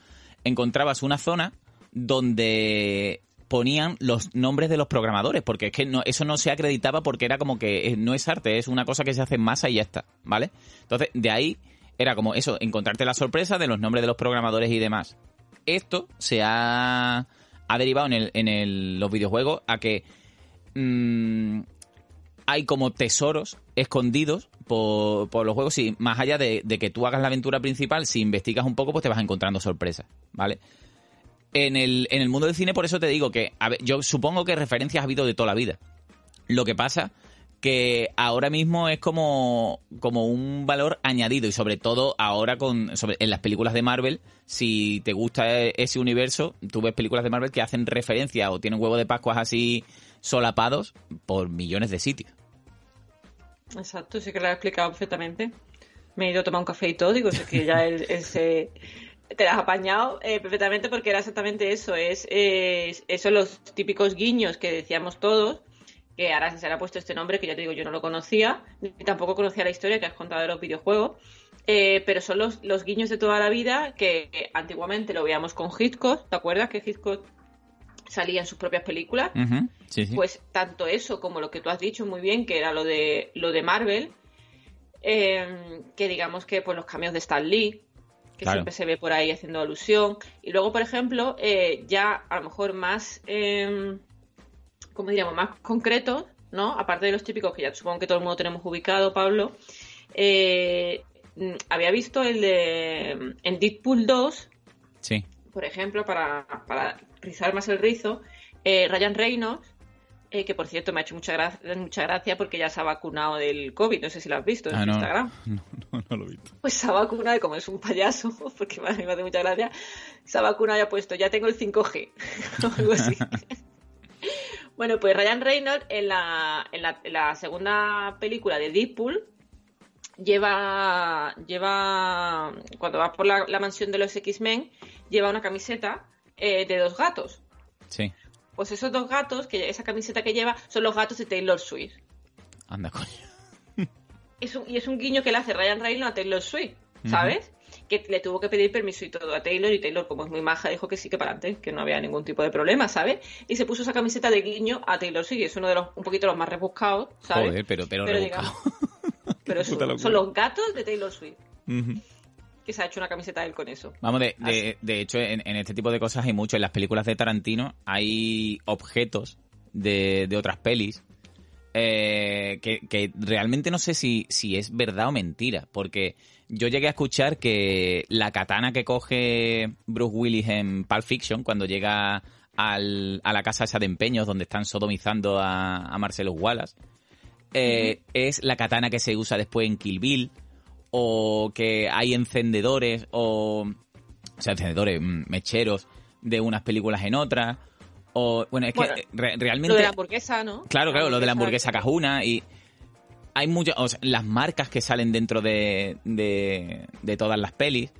Encontrabas una zona donde ponían los nombres de los programadores, porque es que no, eso no se acreditaba porque era como que eh, no es arte, es una cosa que se hace en masa y ya está, ¿vale? Entonces, de ahí era como eso, encontrarte la sorpresa de los nombres de los programadores y demás. Esto se ha, ha derivado en, el, en el- los videojuegos a que mm, hay como tesoros escondidos por, por los juegos y más allá de, de que tú hagas la aventura principal, si investigas un poco, pues te vas encontrando sorpresas, ¿vale? En el, en el mundo del cine, por eso te digo que, yo supongo que referencias ha habido de toda la vida. Lo que pasa que ahora mismo es como, como un valor añadido y sobre todo ahora con sobre, en las películas de Marvel, si te gusta ese universo, tú ves películas de Marvel que hacen referencia o tienen huevo de Pascuas así solapados por millones de sitios. Exacto, sí que lo ha explicado perfectamente. Me he ido a tomar un café y todo, digo, que ya él, te las has apañado eh, perfectamente porque era exactamente eso, es, es, esos los típicos guiños que decíamos todos, que ahora se le ha puesto este nombre, que ya te digo, yo no lo conocía, ni tampoco conocía la historia que has contado de los videojuegos, eh, pero son los, los guiños de toda la vida que, antiguamente lo veíamos con Hitchcock, ¿te acuerdas que Hitchcock salía en sus propias películas? Pues tanto eso como lo que tú has dicho muy bien, que era lo de, lo de Marvel, eh, que digamos que pues los cambios de Stan Lee, que siempre se ve por ahí haciendo alusión, y luego, por ejemplo, eh, ya a lo mejor más... Como diríamos, más concretos, ¿no? Aparte de los típicos que ya supongo que todo el mundo tenemos ubicado, Pablo, eh, mm, había visto el de mm, en Deadpool 2, sí. por ejemplo, para, rizar más el rizo, eh, Ryan Reynolds, eh, que por cierto me ha hecho mucha, gracia, mucha gracia porque ya se ha vacunado del COVID, no sé si lo has visto en ah, Instagram. No, no, no, lo he visto. Pues se ha vacunado, y como es un payaso, porque me hace mucha gracia, se ha vacunado y ha puesto, ya tengo el 5G, algo así. Bueno, pues Ryan Reynolds en la, en la, segunda película de Deadpool lleva, lleva cuando va por la, mansión de los X-Men, lleva una camiseta eh, de dos gatos. Sí. Pues esos dos gatos, que esa camiseta que lleva, son los gatos de Taylor Swift. Anda, coño. y es un guiño que le hace Ryan Reynolds a Taylor Swift, ¿sabes? Que le tuvo que pedir permiso y todo a Taylor y Taylor, como es muy maja, dijo que sí que para adelante, que no había ningún tipo de problema, ¿sabes? Y se puso esa camiseta de guiño a Taylor sí, es uno de los un poquito los más rebuscados, ¿sabes? Joder, pero, pero, pero son, los gatos de Taylor Swift. Que se ha hecho una camiseta de él con eso. Vamos, de, de, hecho, en, este tipo de cosas hay mucho. En las películas de Tarantino hay objetos de, de otras pelis eh, que, realmente no sé si, si es verdad o mentira, porque yo llegué a escuchar que la katana que coge Bruce Willis en Pulp Fiction cuando llega al, a la casa esa de empeños donde están sodomizando a, a Marcelo Wallace, eh, es la katana que se usa después en Kill Bill, o que hay encendedores, o, o sea, encendedores, mm, mecheros de unas películas en otras, o, bueno, es que realmente... Lo de la hamburguesa, ¿no? Claro, claro, lo de la hamburguesa cajuna y hay muchas, o sea, las marcas que salen dentro de, de, todas las pelis,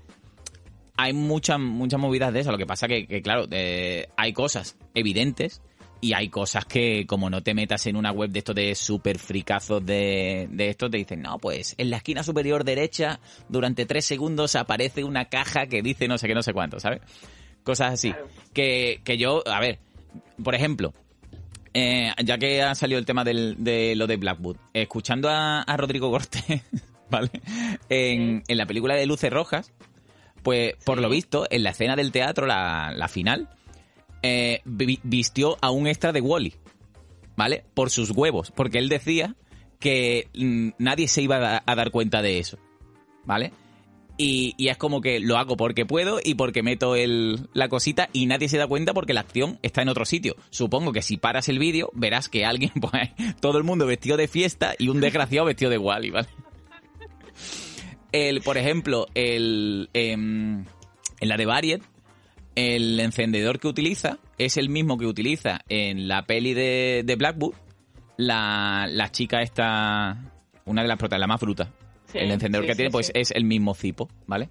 hay muchas muchas movidas de eso. Lo que pasa que, que claro, eh, hay cosas evidentes y hay cosas que, como no te metas en una web de esto de super fricazos de, de esto, te dicen, no, pues en la esquina superior derecha, durante tres segundos aparece una caja que dice no sé qué, no sé cuánto, ¿sabes? Cosas así. Que, que yo, a ver, por ejemplo, eh, ya que ha salido el tema de lo de Blackwood, escuchando a, Rodrigo Cortés, ¿vale? En, la película de Luces Rojas, pues por lo visto, en la escena del teatro, la, final, eh, vistió a un extra de Wally, ¿vale? Por sus huevos, porque él decía que mm, nadie se iba a dar cuenta de eso, ¿vale? Y, es como que lo hago porque puedo y porque meto el, la cosita y nadie se da cuenta porque la acción está en otro sitio. Supongo que si paras el vídeo verás que alguien, pues, todo el mundo vestido de fiesta y un desgraciado vestido de Wally, ¿vale? El, por ejemplo, el, em, en la de Variet, el encendedor que utiliza es el mismo que utiliza en la peli de, de Blackwood, la, la chica esta, una de las protas, la más el encendedor que tiene, pues es el mismo cipo, ¿vale?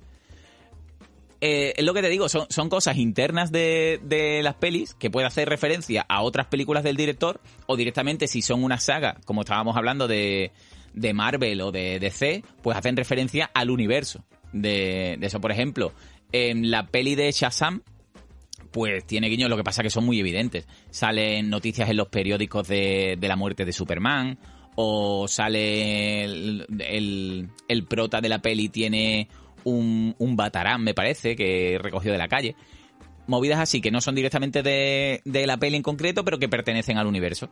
Eh, es lo que te digo, son, son cosas internas de, de, las pelis que puede hacer referencia a otras películas del director o directamente si son una saga, como estábamos hablando de, de Marvel o de DC, pues hacen referencia al universo de, de, eso. Por ejemplo, en la peli de Shazam, pues tiene guiños, lo que pasa que son muy evidentes. Salen noticias en los periódicos de, de la muerte de Superman o sale el, el, prota de la peli tiene un, un batarán, me parece, que recogió de la calle. Movidas así que no son directamente de, de la peli en concreto, pero que pertenecen al universo.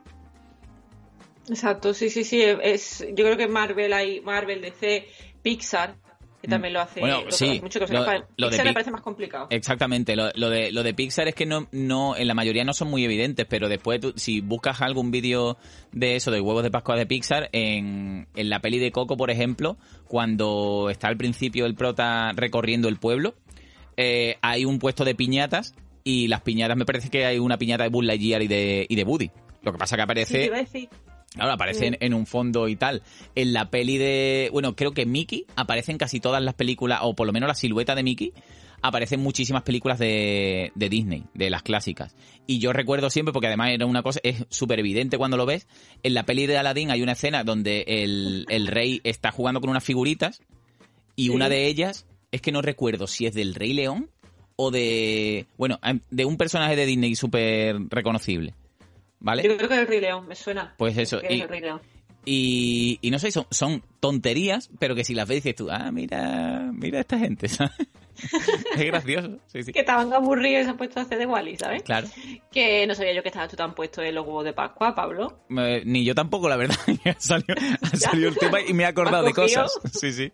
Exacto, sí, sí, sí. Es, yo creo que Marvel hay Marvel, DC, Pixar, que también lo hace, Bueno, lo sí, mucho que lo- Pixar lo de me parece más complicado. Exactamente, lo, lo de, lo de Pixar es que no, no, en la mayoría no son muy evidentes, pero después tú- si buscas algún vídeo de eso, de huevos de Pascua de Pixar, en, en la peli de Coco, por ejemplo, cuando está al principio el prota recorriendo el pueblo, eh, hay un puesto de piñatas y las piñatas me parece que hay una piñata de Buzz Lightyear y de, y de Woody. Lo que pasa que Sí, aparece... decir, Claro, aparece en, en un fondo y tal. En la peli de. Bueno, creo que Mickey aparece en casi todas las películas, o por lo menos la silueta de Mickey, aparece en muchísimas películas de, de Disney, de las clásicas. Y yo recuerdo siempre, porque además era una cosa, es súper evidente cuando lo ves. En la peli de Aladdin hay una escena donde el, el rey está jugando con unas figuritas, y Sí. una de ellas es que no recuerdo si es del Rey León o de. Bueno, de un personaje de Disney súper reconocible. ¿Vale? yo creo que es el Rey León, me suena. Pues eso, Que es y- y, y no sé, son, son tonterías, pero que si las ves dices tú, ah, mira, mira esta gente, ¿sabes? es gracioso, sí, sí. Que estaban aburridos y se han puesto a hacer de Wally, ¿sabes? Claro. Que no sabía yo que estabas tú tan puesto en los huevos de Pascua, Pablo. Eh, ni yo tampoco, la verdad. ha, salido, ha salido el tema y me he acordado ¿Me de cosas. Sí, sí.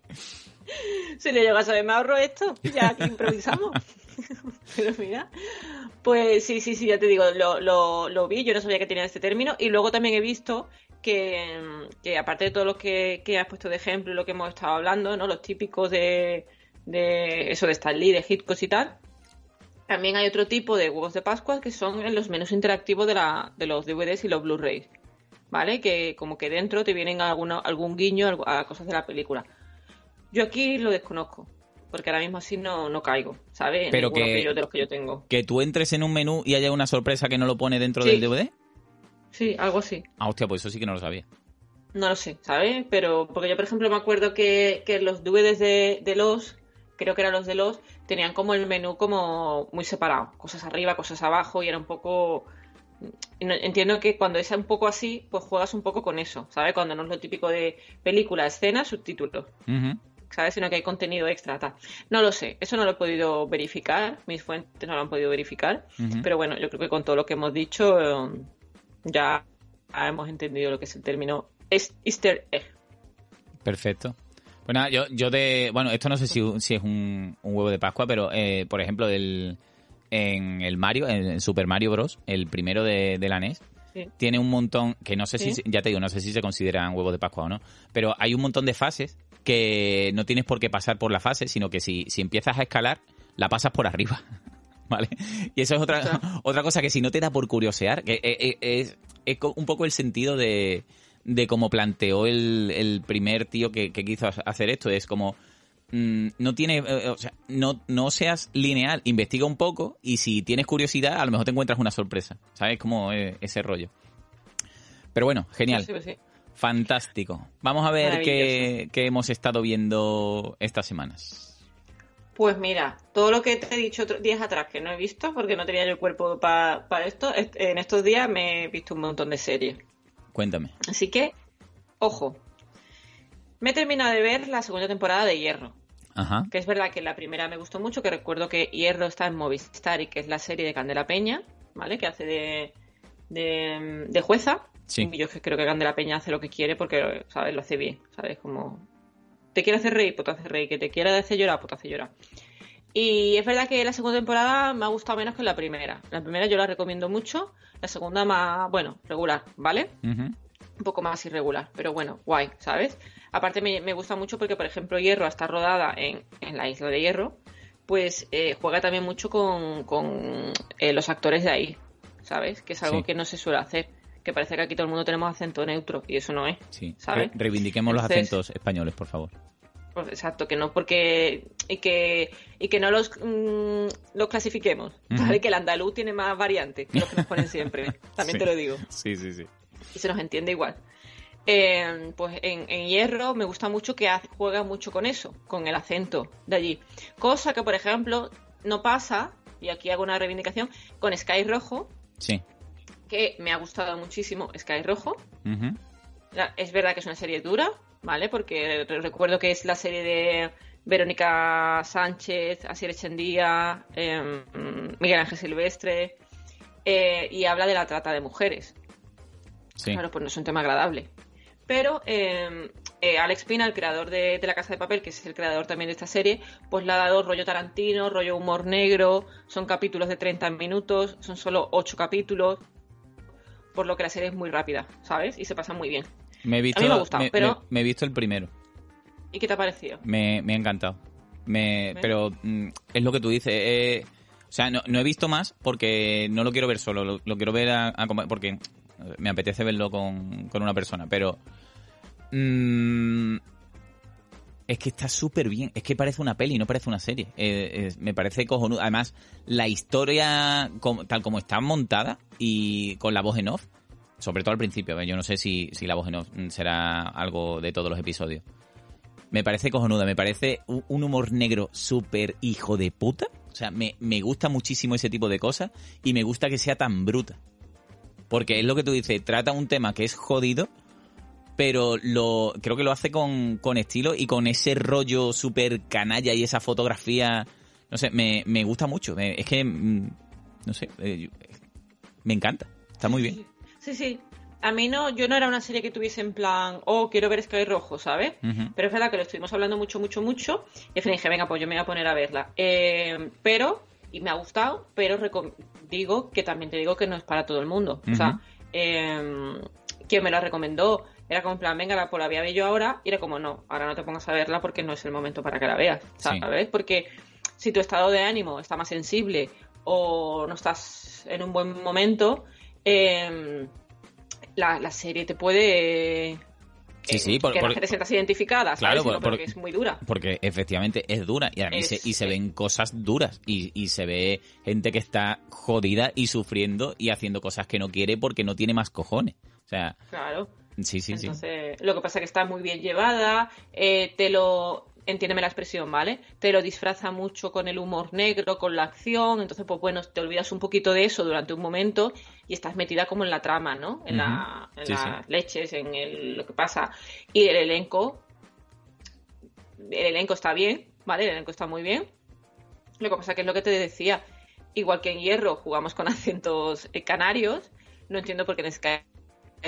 Si le llega a saber, me ahorro esto, ya aquí improvisamos. Pero mira, pues sí, sí, sí, ya te digo, lo, lo, lo vi, yo no sabía que tenía este término y luego también he visto que, que aparte de todo lo que, que has puesto de ejemplo lo que hemos estado hablando, ¿no? Los típicos de, de eso de Stan Lee, de Hitchcock y tal, también hay otro tipo de huevos de Pascua que son los menús interactivos de, la, de los DVDs y los Blu-rays, ¿vale? Que como que dentro te vienen alguna, algún guiño a cosas de la película. Yo aquí lo desconozco, porque ahora mismo así no, no caigo, ¿sabes? Pero que- yo, de los que yo tengo. Que tú entres en un menú y haya una sorpresa que no lo pone dentro Sí. del DVD. Sí, algo así. Ah, hostia, pues eso sí que no lo sabía. No lo sé, ¿sabes? Pero porque yo, por ejemplo, me acuerdo que, que los DVDs de, de los, creo que eran los de los, tenían como el menú como muy separado. Cosas arriba, cosas abajo, y era un poco... Entiendo que cuando es un poco así, pues juegas un poco con eso, ¿sabes? Cuando no es lo típico de película, escena, subtítulos. ¿Sabes? Sino que hay contenido extra. Tal. No lo sé, eso no lo he podido verificar, mis fuentes no lo han podido verificar, pero bueno, yo creo que con todo lo que hemos dicho eh, ya hemos entendido lo que es el término Easter egg. Perfecto. Pues nada, yo, yo de. Bueno, esto no sé si, si es un, un huevo de Pascua, pero eh, por ejemplo, en el Mario, en Super Mario Bros., el primero de, de la NES, Sí. tiene un montón, que no sé si, ya te digo, no sé si se consideran huevos de Pascua o no, pero hay un montón de fases que no tienes por qué pasar por la fase, sino que si, si empiezas a escalar, la pasas por arriba. ¿Vale? Y eso es otra, otra cosa que si no te da por curiosear, que eh, eh, es, es un poco el sentido de, de cómo planteó el, el primer tío que, que quiso hacer esto. Es como, mm, no tiene, eh, o sea, no, no seas lineal, investiga un poco y si tienes curiosidad, a lo mejor te encuentras una sorpresa. ¿Sabes? Como eh, ese rollo. Pero bueno, genial. Sí, sí, sí. Fantástico. Vamos a ver qué, hemos estado viendo estas semanas. Pues mira, todo lo que te he dicho días atrás que no he visto porque no tenía yo el cuerpo pa- para esto, est- en estos días me he visto un montón de series. Cuéntame. Así que, ojo, me he terminado de ver la segunda temporada de Hierro. Ajá. Que es verdad que la primera me gustó mucho, que recuerdo que Hierro está en Movistar y que es la serie de Candela Peña, ¿vale? Que hace de, de, de jueza. Sí. Y yo que creo que Candela Peña hace lo que quiere porque, ¿sabes? Lo hace bien, ¿sabes? Como... Te quiere hacer reír, pues te hace reír. Que te quiere hacer llorar, pues te hace llorar. Y es verdad que la segunda temporada me ha gustado menos que la primera. La primera yo la recomiendo mucho, la segunda más, bueno, regular, ¿vale? Un poco más irregular, pero bueno, guay, ¿sabes? Aparte me, me gusta mucho porque, por ejemplo, Hierro está rodada en, en la isla de Hierro, pues eh, juega también mucho con, con, eh, los actores de ahí, ¿sabes? Que es algo Sí. que no se suele hacer, que parece que aquí todo el mundo tenemos acento neutro y eso no es, Sí. ¿sabes? Re- reivindiquemos los acentos españoles, por favor. Pues exacto, que no porque y que y que no los mm, los clasifiquemos, ¿vale? Ujú. Que el andaluz tiene más variantes que los que nos ponen siempre, también Sí. te lo digo. Sí, sí, sí. y se nos entiende igual. Eh, pues en, en Hierro me gusta mucho que hace- juega mucho con eso, con el acento de allí. Cosa que, por ejemplo, no pasa, y aquí hago una reivindicación, con Sky Rojo, Sí. Que me ha gustado muchísimo Sky Rojo. La- Es verdad que es una serie dura, ¿vale? Porque re- recuerdo que es la serie de Verónica Sánchez, Asier Echendía, eh, Miguel Ángel Silvestre, eh, y habla de la trata de mujeres. Sí. Claro, pues no es un tema agradable. Pero eh, eh, Alex Pina, el creador de, La Casa de Papel, que es el creador también de esta serie, pues le ha dado rollo Tarantino, rollo humor negro, son capítulos de 30 minutos, son solo 8 capítulos, por lo que la serie es muy rápida, ¿sabes? Y se pasa muy bien. Me he visto, a mí me ha gustado, pero... Me, he visto el primero. ¿Y qué te ha parecido? Me, ha encantado. Me, pero mm, es lo que tú dices. Eh, o sea, no, he visto más porque no lo quiero ver solo, lo, quiero ver a, porque me apetece verlo con, con una persona, pero Mm, es que está súper bien. Es que parece una peli, no parece una serie. Eh, me parece cojonudo. Además, la historia, tal como está montada y con la voz en off, sobre todo al principio, yo no sé si, si la voz en off será algo de todos los episodios. Me parece cojonuda, me parece un humor negro súper hijo de puta. O sea, me, me gusta muchísimo ese tipo de cosas y me gusta que sea tan bruta. Porque es lo que tú dices, trata un tema que es jodido, pero lo creo que lo hace con, estilo y con ese rollo súper canalla y esa fotografía, no sé, me, me gusta mucho. es que, mm, no sé, eh, me encanta, está muy bien. Sí, sí. A mí no, yo no era una serie que tuviese en plan, oh, quiero ver Sky Rojo, ¿sabes? Pero es verdad que lo estuvimos hablando mucho, mucho, mucho. Y al fin dije, venga, pues yo me voy a poner a verla. Eh, pero, y me ha gustado, pero digo que también te digo que no es para todo el mundo. O sea, eh, quien me la recomendó era como en plan, venga, la, pues la voy a ver yo ahora, y era como, no, ahora no te pongas a verla porque no es el momento para que la veas, ¿sabes? Porque si tu estado de ánimo está más sensible o no estás en un buen momento, em, la, serie te puede... Sí, sí, porque no te sientas identificada, ¿sabes? Claro, porque, es muy dura. Porque efectivamente es dura y, a mí se, y se ven cosas duras y, y se ve gente que está jodida y sufriendo y haciendo cosas que no quiere porque no tiene más cojones. O sea, claro. Sí, sí, Entonces, Lo que pasa es que está muy bien llevada, eh, te lo, entiéndeme la expresión, ¿vale? Te lo disfraza mucho con el humor negro, con la acción, entonces, pues bueno, te olvidas un poquito de eso durante un momento y estás metida como en la trama, ¿no? En, la, en las leches, en lo que pasa. Y el elenco, el elenco está bien, ¿vale? El elenco está muy bien. Lo que pasa es que es lo que te decía, igual que en Hierro jugamos con acentos eh, canarios, no entiendo por qué en Sky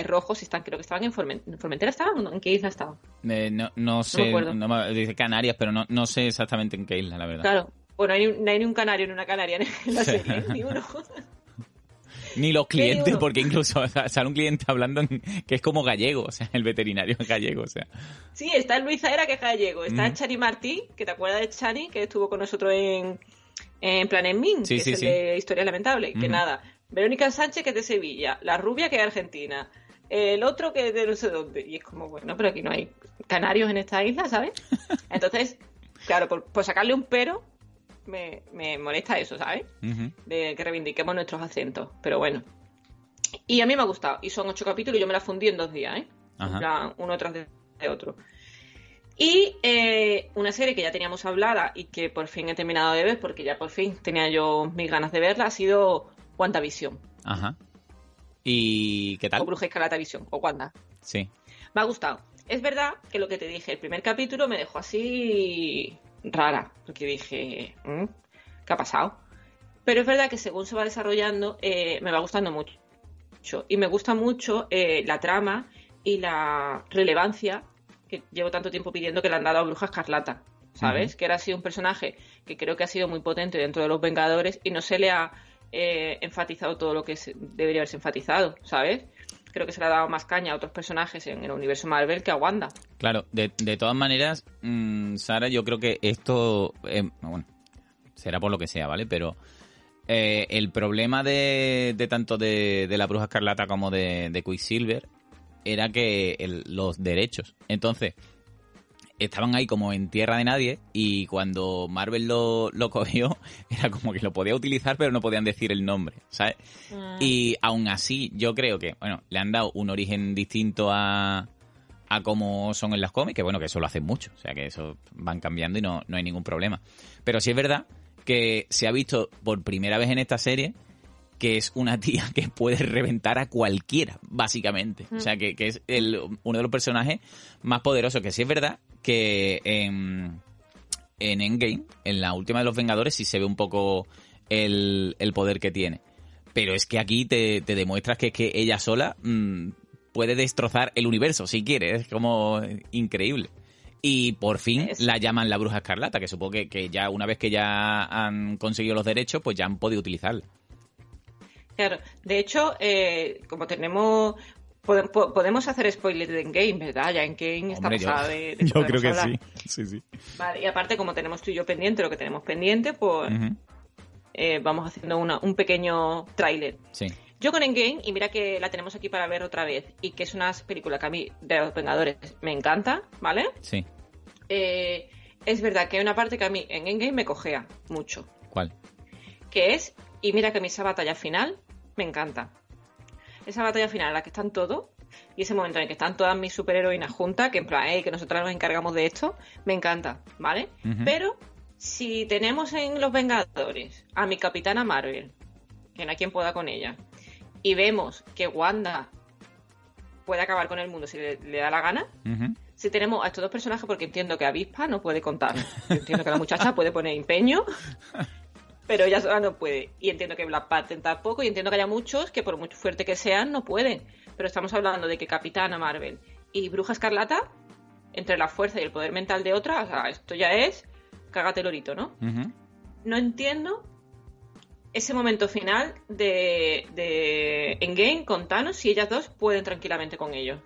rojos están, creo que estaban en, Formentera, ¿estaban? ¿En qué isla estaban? Eh, no, no, sé, dice Canarias, pero no, no sé exactamente en qué isla, la verdad. Claro, bueno, no hay ni un canario ni una canaria en la serie, ni uno. Ni los clientes, porque incluso sale un cliente hablando que es como gallego, o sea, el veterinario es gallego, o sea. Sí, está Luis Zaera, que es gallego. Está Chani Martí, que te acuerdas de Chani, que estuvo con nosotros en, en Plan en Min, que es el de Historia Lamentable. Que nada, Verónica Sánchez, que es de Sevilla. La rubia, que es argentina el otro que de no sé dónde. Y es como, bueno, pero aquí no hay canarios en esta isla, ¿sabes? Entonces, claro, por, sacarle un pero, me, molesta eso, ¿sabes? De que reivindiquemos nuestros acentos. Pero bueno. Y a mí me ha gustado. Y son ocho capítulos y yo me la fundí en dos días, ¿eh? uno tras de, otro. Y eh, una serie que ya teníamos hablada y que por fin he terminado de ver, porque ya por fin tenía yo mis ganas de verla, ha sido WandaVision. Ajá. ¿Y qué tal? O Bruja Escarlata Visión, o Wanda. Sí. Me ha gustado. Es verdad que lo que te dije, el primer capítulo me dejó así rara, porque dije, mm, ¿qué ha pasado? Pero es verdad que según se va desarrollando, eh, me va gustando mucho. Y me gusta mucho eh, la trama y la relevancia que llevo tanto tiempo pidiendo que le han dado a Bruja Escarlata. ¿Sabes? Que era así un personaje que creo que ha sido muy potente dentro de los Vengadores y no se le ha eh, enfatizado todo lo que debería haberse enfatizado, ¿sabes? Creo que se le ha dado más caña a otros personajes en el universo Marvel que a Wanda. Claro, de, todas maneras, mm, Sara, yo creo que esto, eh, será por lo que sea, ¿vale? Pero eh, el problema de, tanto de, la Bruja Escarlata como de Quicksilver era que los derechos. Entonces, estaban ahí como en tierra de nadie y cuando Marvel lo, lo cogió era como que lo podía utilizar pero no podían decir el nombre, ¿sabes? Ah. Y aún así yo creo que, bueno, le han dado un origen distinto a, a cómo son en las cómics, que bueno, que eso lo hacen mucho, o sea que eso van cambiando y no, no hay ningún problema. Pero sí es verdad que se ha visto por primera vez en esta serie que es una tía que puede reventar a cualquiera, básicamente. O sea, que, que es el, uno de los personajes más poderosos, que sí es verdad que en, en Endgame, en la última de los Vengadores, sí se ve un poco el, poder que tiene. Pero es que aquí te, te demuestras que, que ella sola mm, puede destrozar el universo si quiere. Es como increíble. Y por fin la llaman la bruja escarlata, que supongo que, ya una vez que ya han conseguido los derechos, pues ya han podido utilizarla. Claro, de hecho, eh, como tenemos podemos hacer spoilers de Game, ¿verdad? Ya en Game está pasada de, Yo creo que sí. sí, sí. Vale, y aparte, como tenemos tú y yo pendiente, lo que tenemos pendiente, pues eh, vamos haciendo una, un pequeño tráiler. Sí. Yo con Endgame, y mira que la tenemos aquí para ver otra vez, y que es una película que a mí, de los Vengadores, me encanta, ¿vale? Sí. Eh, es verdad que hay una parte que a mí en Endgame me cojea mucho. ¿Cuál? Que es, y mira que a mí esa batalla final me encanta. Esa batalla final en la que están todos, y ese momento en el que están todas mis superheroínas juntas, que en plan, hey, que nosotras nos encargamos de esto, me encanta, ¿vale? Pero si tenemos en Los Vengadores a mi capitana Marvel, que no hay quien pueda con ella, y vemos que Wanda puede acabar con el mundo si le, da la gana, si tenemos a estos dos personajes, porque entiendo que Avispa no puede contar, entiendo que la muchacha puede poner empeño, pero ella sola no puede. Y entiendo que Black Panther tampoco, y entiendo que haya muchos que por muy fuerte que sean, no pueden. Pero estamos hablando de que Capitana Marvel y Bruja Escarlata, entre la fuerza y el poder mental de otra, o sea, esto ya es cágate lorito, ¿no? No entiendo ese momento final de, de Endgame con Thanos si ellas dos pueden tranquilamente con ellos.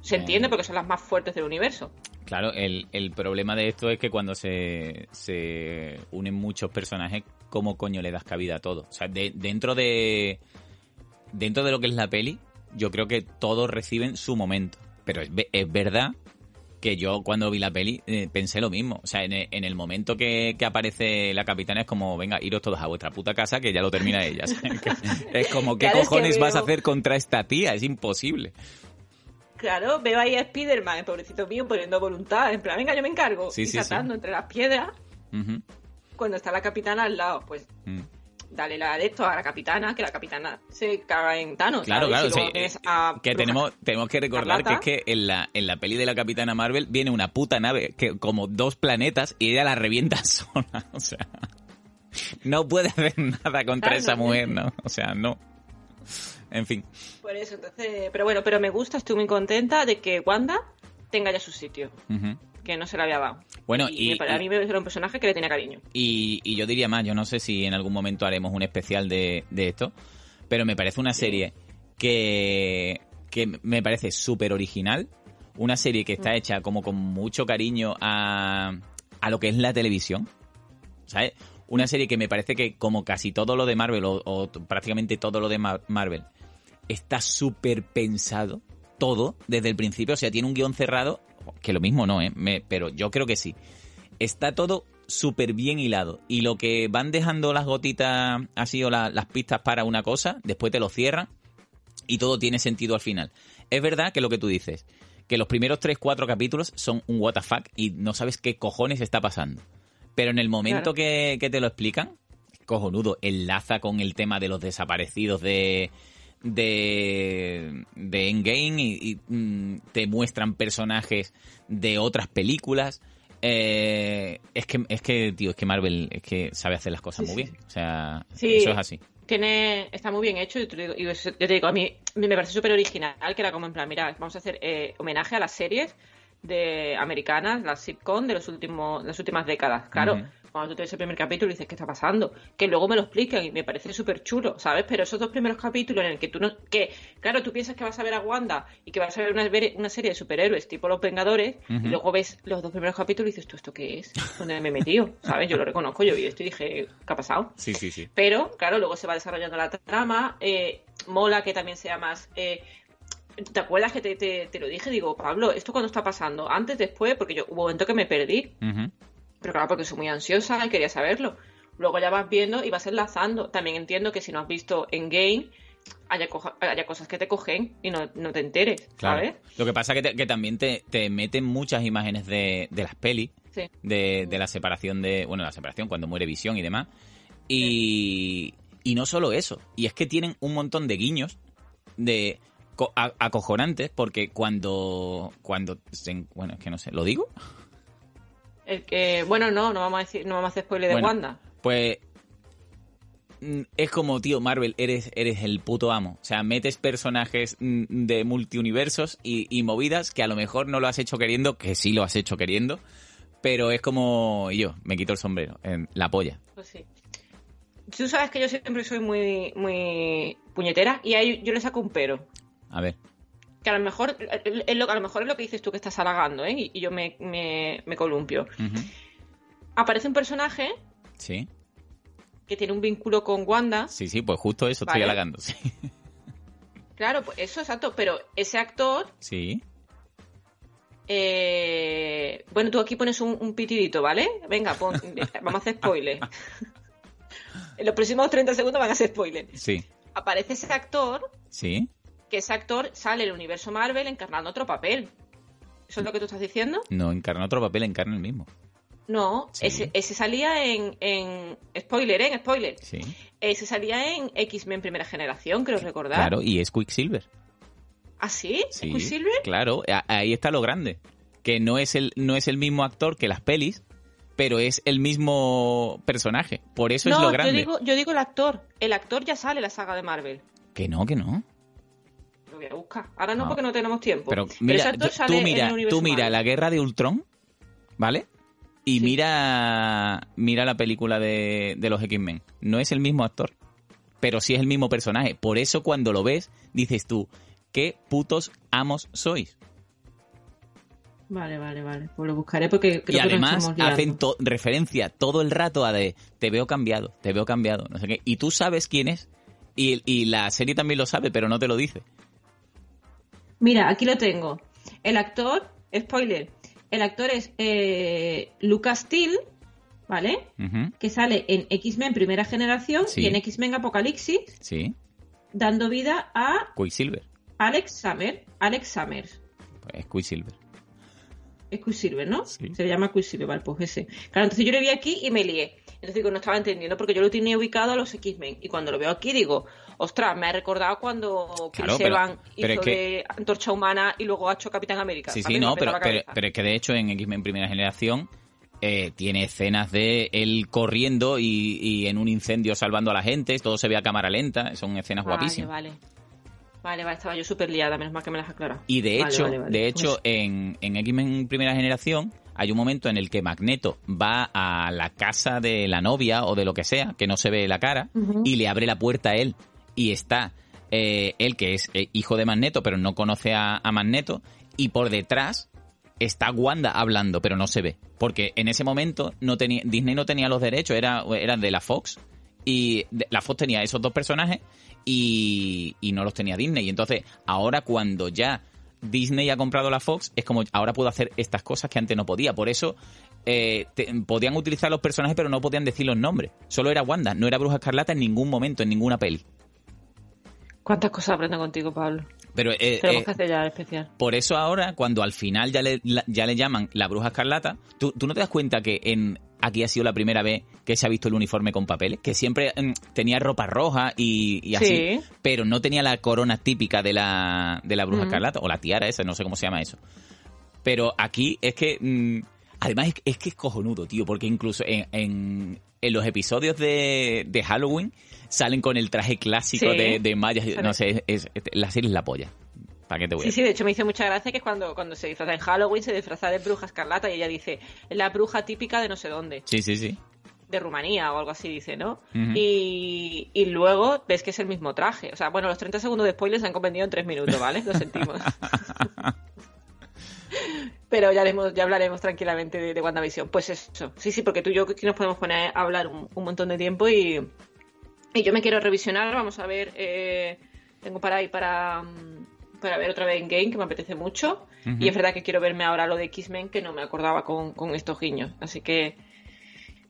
Se entiende porque son las más fuertes del universo. Claro, el, problema de esto es que cuando se, se, unen muchos personajes, ¿cómo coño le das cabida a todo? O sea, dentro de dentro de lo que es la peli, yo creo que todos reciben su momento. Pero es, es verdad que yo cuando vi la peli eh, pensé lo mismo. O sea, en, el momento que, aparece la capitana es como, venga, iros todos a vuestra puta casa que ya lo termina ella. es como, ¿qué cojones vas a hacer contra esta tía? Es imposible. Claro, veo ahí a Spiderman, el pobrecito mío, poniendo voluntad. En plan, venga, yo me encargo. y saltando entre las piedras. Cuando está la capitana al lado, pues... Mm dale la de esto a la capitana, que la capitana se caga en Thanos. Claro, claro, sí. que tenemos, tenemos que recordar que es que en la, en la peli de la capitana Marvel viene una puta nave que como dos planetas y ella la revienta sola. O sea, no puede hacer nada contra esa mujer, ¿no? O sea, no. En fin. Por eso, entonces, pero bueno, pero me gusta, estoy muy contenta de que Wanda tenga ya su sitio. Que no se le había dado. Bueno, y, para mí era un personaje que le tenía cariño. Y, yo diría más, yo no sé si en algún momento haremos un especial de, esto, pero me parece una serie que, que me parece súper original, una serie que está mm. hecha como con mucho cariño a, a lo que es la televisión, ¿sabes? Una serie que me parece que como casi todo lo de Marvel o, prácticamente todo lo de Marvel está súper pensado, todo, desde el principio, o sea, tiene un guion cerrado que lo mismo no, ¿eh? pero yo creo que sí. Está todo súper bien hilado. Y lo que van dejando las gotitas así o las pistas para una cosa, después te lo cierran y todo tiene sentido al final. Es verdad que lo que tú dices, que los primeros 3-4 capítulos son un WTF y no sabes qué cojones está pasando. Pero en el momento que, te lo explican, cojonudo, enlaza con el tema de los desaparecidos de, de, de Endgame y, mm, te muestran personajes de otras películas. Eh, es que, es que, tío, es que Marvel es que sabe hacer las cosas muy bien. O sea, eso es así. Tiene, está muy bien hecho y, te digo, yo te digo, a mí me parece súper original que era como en plan, mira, vamos a hacer eh, homenaje a las series de americanas, las sitcom de los últimos, las últimas décadas. Claro, cuando tú tienes el primer capítulo y dices, ¿qué está pasando? Que luego me lo explican y me parece súper chulo, ¿sabes? Pero esos dos primeros capítulos en el que tú no... que, claro, tú piensas que vas a ver a Wanda y que vas a ver una, una serie de superhéroes tipo Los Vengadores y luego ves los dos primeros capítulos y dices, ¿tú esto qué es? ¿Dónde me he metido? ¿Sabes? Yo lo reconozco, yo vi esto y dije, ¿qué ha pasado? Sí, sí, sí. Pero, claro, luego se va desarrollando la trama, eh, mola que también sea más... Eh, ¿Te acuerdas que te, te, lo dije? Digo, Pablo, ¿esto cuándo está pasando? ¿Antes, después? Porque yo hubo un momento que me perdí. Pero claro, porque soy muy ansiosa y quería saberlo. Luego ya vas viendo y vas enlazando. También entiendo que si no has visto en game haya, haya cosas que te cogen y no, te enteres, ¿sabes? Lo que pasa es que, también te, meten muchas imágenes de, las pelis, de, la separación de, bueno, la separación cuando muere Visión y demás. Y, y no solo eso, y es que tienen un montón de guiños de acojonantes porque cuando cuando bueno es que no sé lo digo el que, bueno, no, no vamos a decir, no vamos a hacer spoiler de Wanda. Pues mm, es como, tío, Marvel, eres, eres el puto amo. O sea, metes personajes mm, de multiuniversos y, y movidas que a lo mejor no lo has hecho queriendo, que sí lo has hecho queriendo, pero es como yo, me quito el sombrero, en la polla. Pues sí. Tú sabes que yo siempre soy muy, muy puñetera y ahí yo le saco un pero. A ver. Que a lo mejor es lo, a lo mejor es lo que dices tú que estás halagando, ¿eh? Y, y yo me, me, me columpio. Aparece un personaje Sí, que tiene un vínculo con Wanda. sí, sí, pues justo eso estoy halagando. Sí. Claro, pues eso exacto, pero ese actor, sí. eh, bueno, tú aquí pones un, un pitidito, ¿vale? Venga, pon- vamos a hacer spoiler. en los próximos 30 segundos van a ser spoiler. Sí, Aparece ese actor, sí. Que ese actor sale el universo Marvel encarnando otro papel. ¿Eso es lo que tú estás diciendo? No encarna otro papel, encarna el mismo. No, Sí. ese, ese salía en, en... Spoiler, ¿eh? En spoiler. Sí. Ese salía en X-Men Primera Generación, creo recordar. Claro, y es Quicksilver. ¿Ah, sí? ¿Es Sí, Quicksilver? claro, ahí está lo grande. Que no es el, no es el mismo actor que las pelis, pero es el mismo personaje. Por eso es lo grande. yo digo, yo digo el actor. El actor ya sale en la saga de Marvel. Que no, que no. Voy a buscar. Ahora no, No. porque no tenemos tiempo. Pero mira, tú, sale tú en mira, el universo tú mira Marvel. la guerra de Ultron, ¿vale? Y Sí. mira, mira la película de, de los X-Men. No es el mismo actor, pero sí es el mismo personaje. Por eso cuando lo ves, dices tú, ¿qué putos amos sois? Vale, vale, vale. Pues lo buscaré porque creo y que nos además hacen to- referencia todo el rato a de te veo cambiado, te veo cambiado, no sé qué. Y tú sabes quién es. Y, y la serie también lo sabe, pero no te lo dice. Mira, aquí lo tengo. El actor, spoiler, el actor es eh, Lucas Steele, ¿vale? Que sale en X-Men Primera Generación Sí. y en X-Men Apocalipsis, Sí, dando vida a Quicksilver. Alex Summer. Alex Summers. Pues es Quicksilver. Es Quicksilver, ¿no? Sí. Se llama Quicksilver, vale, pues ese. Claro, entonces yo lo vi aquí y me lié. Entonces digo, no estaba entendiendo porque yo lo tenía ubicado a los X-Men. Y cuando lo veo aquí digo, ostras, me ha recordado cuando Chris Claro, pero- Evans pero hizo es que- de Antorcha Humana y luego ha hecho Capitán América. Sí, sí, no, pero, pero, es que de hecho en X-Men Primera Generación eh, tiene escenas de él corriendo y, y en un incendio salvando a la gente, todo se ve a cámara lenta, son escenas Vale, guapísimas. Vale, vale, vale, estaba yo súper liada, menos mal que me las aclarado. Y de Vale, hecho, vale, de hecho en, en X-Men Primera Generación hay un momento en el que Magneto va a la casa de la novia o de lo que sea, que no se ve la cara, y le abre la puerta a él y está eh, él que es eh, hijo de Magneto, pero no conoce a, Magneto, y por detrás está Wanda hablando, pero no se ve. Porque en ese momento no tenía, Disney no tenía los derechos, era, de la Fox. Y la Fox tenía esos dos personajes y, y no los tenía Disney. Y entonces, ahora cuando ya Disney ha comprado la Fox, es como ahora puedo hacer estas cosas que antes no podía. Por eso eh, podían utilizar los personajes, pero no podían decir los nombres. Solo era Wanda, no era Bruja Escarlata en ningún momento, en ninguna peli. ¿Cuántas cosas aprendo contigo, Pablo? Pero eh, Tenemos eh, que hacer ya el especial. por eso ahora, cuando al final ya le, ya le llaman la bruja escarlata, ¿tú, tú no te das cuenta que en aquí ha sido la primera vez que se ha visto el uniforme con papeles? Que siempre mm, tenía ropa roja y, y así, Sí. pero no tenía la corona típica de la, de la bruja Mm. escarlata, o la tiara esa, no sé cómo se llama eso. Pero aquí es que... mm, además es, es que es cojonudo, tío, porque incluso en, en, en los episodios de, de Halloween salen con el traje clásico Sí. de, de mayas. No sé, es, es- la serie es la polla. ¿Para qué te voy a Sí, decir? sí, de hecho me hizo mucha gracia que es cuando, cuando se disfraza en Halloween, se disfraza de bruja escarlata y ella dice, la bruja típica de no sé dónde, Sí, sí, sí. de Rumanía o algo así, dice, ¿no? Y, y luego ves que es el mismo traje. O sea, bueno, los 30 segundos de spoilers se han convenido en 3 minutos, ¿vale? Lo sentimos. Pero ya, haremos- ya hablaremos tranquilamente de, de WandaVision. Pues eso, sí, sí, porque tú y yo aquí nos podemos poner a hablar un, un montón de tiempo y, y yo me quiero revisionar. Vamos a ver, eh, tengo para ahí para, mm, para ver otra vez en Game, que me apetece mucho. Y es verdad que quiero verme ahora lo de X-Men, que no me acordaba con, con estos guiños. Así que,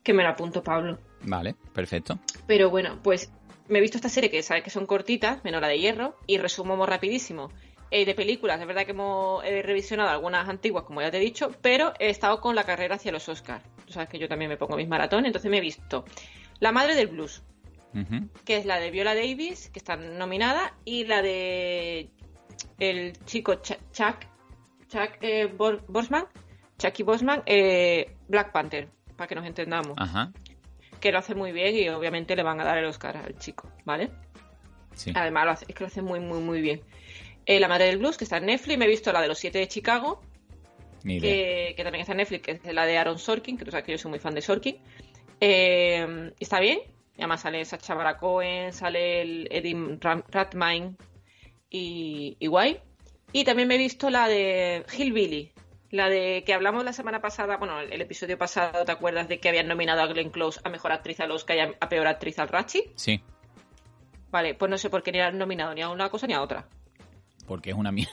que me lo apunto, Pablo. Vale, perfecto. Pero bueno, pues me he visto esta serie que sabes que son cortitas, menos la de hierro, y resumo muy rapidísimo. Eh, de películas, es verdad que hemos he revisionado algunas antiguas, como ya te he dicho, pero he estado con la carrera hacia los Oscars. Tú sabes que yo también me pongo mis maratones, entonces me he visto La Madre del Blues, Que es la de Viola Davis, que está nominada, y la de el chico Ch- Chuck, Chuck eh, Boseman, Chucky Bosman, eh, Black Panther, para que nos entendamos. Ajá. que lo hace muy bien y obviamente le van a dar el Oscar al chico, ¿vale? Sí. Además, lo hace, es que lo hace muy, muy, muy bien. Eh, la Madre del Blues, que está en Netflix, me he visto la de los siete de Chicago, que también está en Netflix, que es la de Aaron Sorkin, que tú sabes que yo soy muy fan de Sorkin. Eh, está bien, y además sale Sacha Baron Cohen, sale el Eddie Ram- Redmayne y, y guay. Y también me he visto la de Hillbilly, la de que hablamos la semana pasada, bueno, el, el episodio pasado, ¿te acuerdas de que habían nominado a Glenn Close a Mejor Actriz al Oscar y a, a Peor Actriz al Rachi? Sí, Vale, pues no sé por qué ni han nominado ni a una cosa ni a otra. porque es una mierda.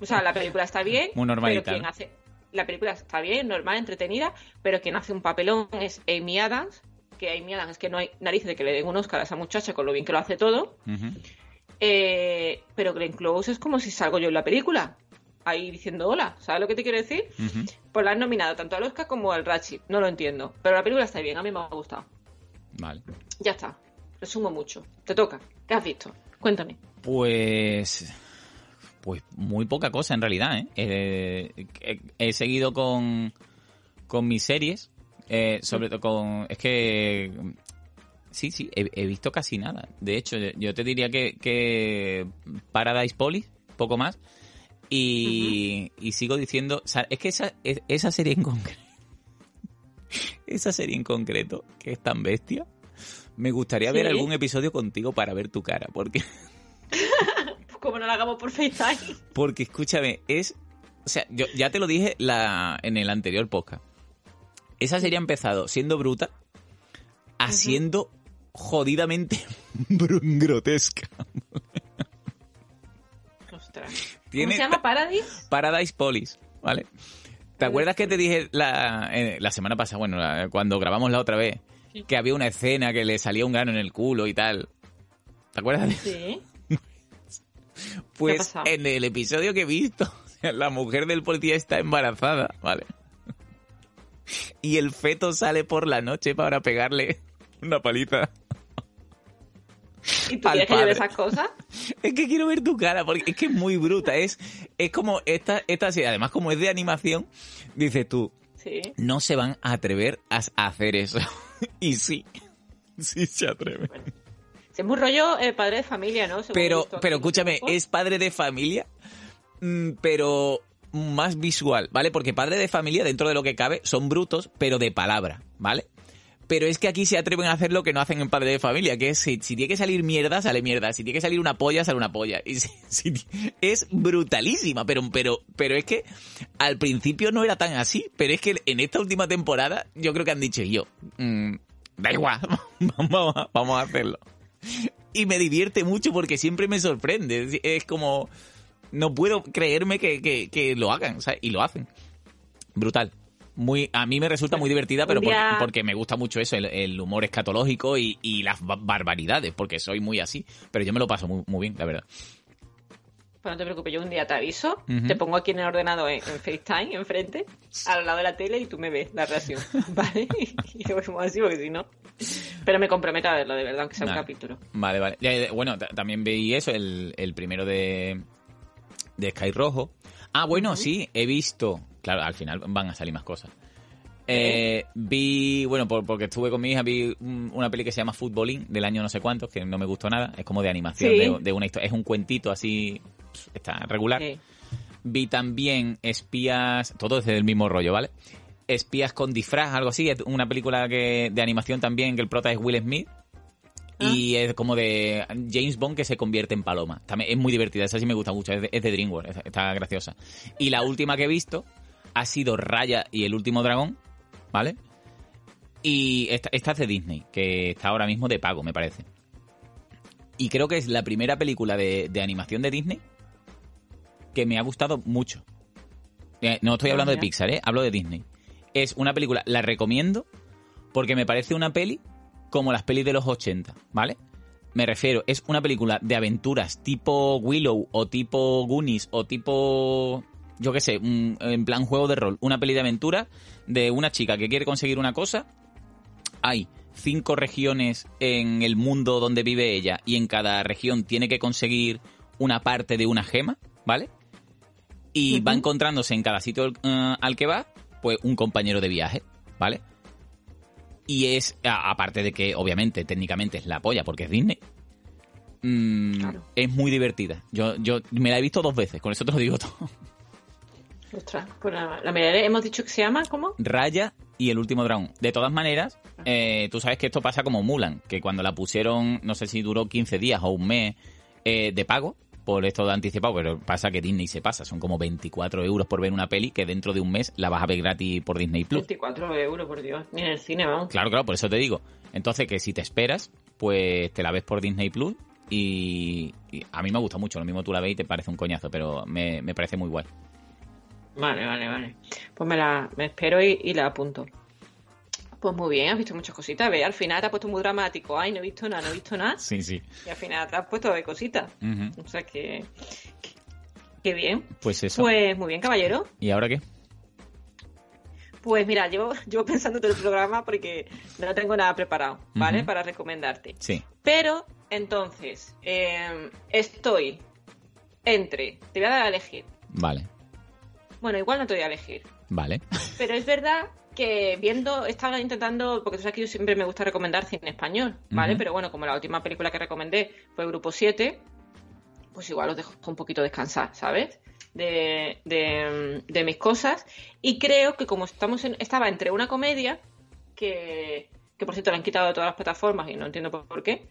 O sea, la película está bien, Muy normalita, pero quien la película está bien, normal, entretenida, pero quien hace un papelón es Amy Adams, que Amy Adams es que no hay narices de que le den un Oscar a esa muchacha con lo bien que lo hace todo, eh, pero Glenn Close es como si salgo yo en la película, ahí diciendo hola, ¿sabes lo que te quiero decir? Pues la han nominado tanto al Oscar como al Ratchet, no lo entiendo, pero la película está bien, a mí me ha gustado. Vale. Ya está, resumo mucho, te toca, ¿qué has visto? Cuéntame. Pues. Pues muy poca cosa en realidad, ¿eh? Eh, he, he seguido con, con mis series, eh, sobre todo con... Es que... Sí, sí, he, he visto casi nada. De hecho, yo te diría que, que Paradise Police, poco más. Y, y sigo diciendo... o sea, es que esa, es- esa serie en concreto... Esa serie en concreto, que es tan bestia, me gustaría ver algún episodio contigo para ver tu cara, porque... Como no la hagamos por FaceTime. Porque escúchame, es. O sea, yo ya te lo dije la, en el anterior podcast. Esa serie ha empezado siendo bruta a siendo jodidamente grotesca. Ostras. Tiene- ¿Cómo se llama Paradise? Paradise Police, ¿vale? ¿Te acuerdas que te dije la, eh, la semana pasada, bueno, la- cuando grabamos la otra vez, Sí. que había una escena que le salía un grano en el culo y tal? ¿Te acuerdas de Sí. Pues en el episodio que he visto, la mujer del policía está embarazada, ¿vale? Y el feto sale por la noche para pegarle una paliza. ¿Y tú quieres que yo esas cosas? Es que quiero ver tu cara, porque es que es muy bruta. Es, es como esta, esta serie, además como es de animación, dices tú, Sí. no se van a atrever a hacer eso. y sí, sí se atreven. Es muy rollo eh, padre de familia, ¿no? Según Pero, pero escúchame, es padre de familia, mm, pero más visual, ¿vale? Porque padre de familia, dentro de lo que cabe, son brutos, pero de palabra, ¿vale? Pero es que aquí se atreven a hacer lo que no hacen en padre de familia, que es si, tiene que salir mierda, sale mierda. Si tiene que salir una polla, sale una polla. Y es brutalísima, pero, pero, pero es que al principio no era tan así. Pero es que en esta última temporada yo creo que han dicho yo, mm, da igual, vamos, a- hacerlo. Y me divierte mucho porque siempre me sorprende. Es como, no puedo creerme que, que- que lo hagan, ¿sabes? Y lo hacen. Brutal. Muy, a mí me resulta muy divertida, pero porque, me gusta mucho eso, el, el humor escatológico y, y las ba- barbaridades, porque soy muy así. Pero yo me lo paso muy, muy bien, la verdad. Pues no te preocupes, yo un día te aviso, te pongo aquí en el ordenador en, en FaceTime, enfrente, al lado de la tele y tú me ves la reacción, ¿vale? Y lo vemos así porque si no... Pero me comprometo a verlo, de verdad, aunque sea Vale. un capítulo. Vale, vale. Bueno, ta- también veí eso, el, el primero de, de Sky Rojo. Ah, bueno, sí, he visto. Claro, al final van a salir más cosas. Eh, vi, bueno, por- porque estuve con mi hija, vi un- una peli que se llama Footballing del año no sé cuántos, que no me gustó nada. Es como de animación, Sí. de, de una historia. Es un cuentito así, está regular. Vi también Espías, todo desde el mismo rollo, ¿vale? Espías con disfraz, algo así, es una película que, de animación también, que el prota es Will Smith. Y es como de James Bond que se convierte en paloma. También es muy divertida, esa sí me gusta mucho, es de, es de DreamWorks, es- está graciosa. Y la última que he visto ha sido Raya y el último dragón, ¿vale? Y esta, esta es de Disney, que está ahora mismo de pago, me parece. Y creo que es la primera película de, de animación de Disney que me ha gustado mucho. Eh, No estoy hablando de. Pixar, ¿eh? Hablo de Disney. Es una película, la recomiendo porque me parece una peli como las pelis de los 80, ¿vale? Me refiero, es una película de aventuras tipo Willow o tipo Goonies o tipo, yo qué sé, un- en plan juego de rol. Una peli de aventura de una chica que quiere conseguir una cosa. Hay cinco regiones en el mundo donde vive ella y en cada región tiene que conseguir una parte de una gema, ¿vale? Y va encontrándose en cada sitio eh, al que va, pues un compañero de viaje, ¿vale? Y es, aparte de que obviamente técnicamente es la polla porque es Disney, mm, es muy divertida. Yo, yo me la he visto dos veces, con eso te lo digo todo. Ostras, pues la, la miraré. Hemos dicho que se llama, ¿cómo? Raya y el último dragón. De todas maneras, eh, tú sabes que esto pasa como Mulan, que cuando la pusieron, no sé si duró 15 días o un mes eh, de pago, por esto de anticipado, pero pasa que Disney se pasa. Son como 24 euros por ver una peli que dentro de un mes la vas a ver gratis por Disney Plus. 24 euros, por Dios. Ni en el cine, vamos. Claro, claro, por eso te digo. Entonces, que si te esperas, pues te la ves por Disney Plus. Y, a mí me gusta mucho. Lo mismo tú la ves y te parece un coñazo, pero me, me parece muy guay. Vale, vale, vale. Pues me la me espero y, la apunto. Pues muy bien, has visto muchas cositas. Ve, al final te has puesto muy dramático. Ay, no he visto nada, no he visto nada. Sí, sí. Y al final te has puesto de cositas. O sea que. Qué bien. Pues eso. Pues muy bien, caballero. ¿Y ahora qué? Pues mira, llevo, llevo pensando todo el programa porque no tengo nada preparado, ¿vale? Para recomendarte. Sí. Pero, entonces, em, estoy entre. Te voy a dar a elegir. Vale. Bueno, igual no te voy a elegir. Vale. Pero es verdad que viendo, estaba intentando, porque tú sabes que yo siempre me gusta recomendar cine español, ¿vale? Pero bueno, como la última película que recomendé fue Grupo 7, pues igual los dejo un poquito descansar, ¿sabes? De, de, mis cosas. Y creo que como estamos en, estaba entre una comedia, que, que por cierto la han quitado de todas las plataformas y no entiendo por qué,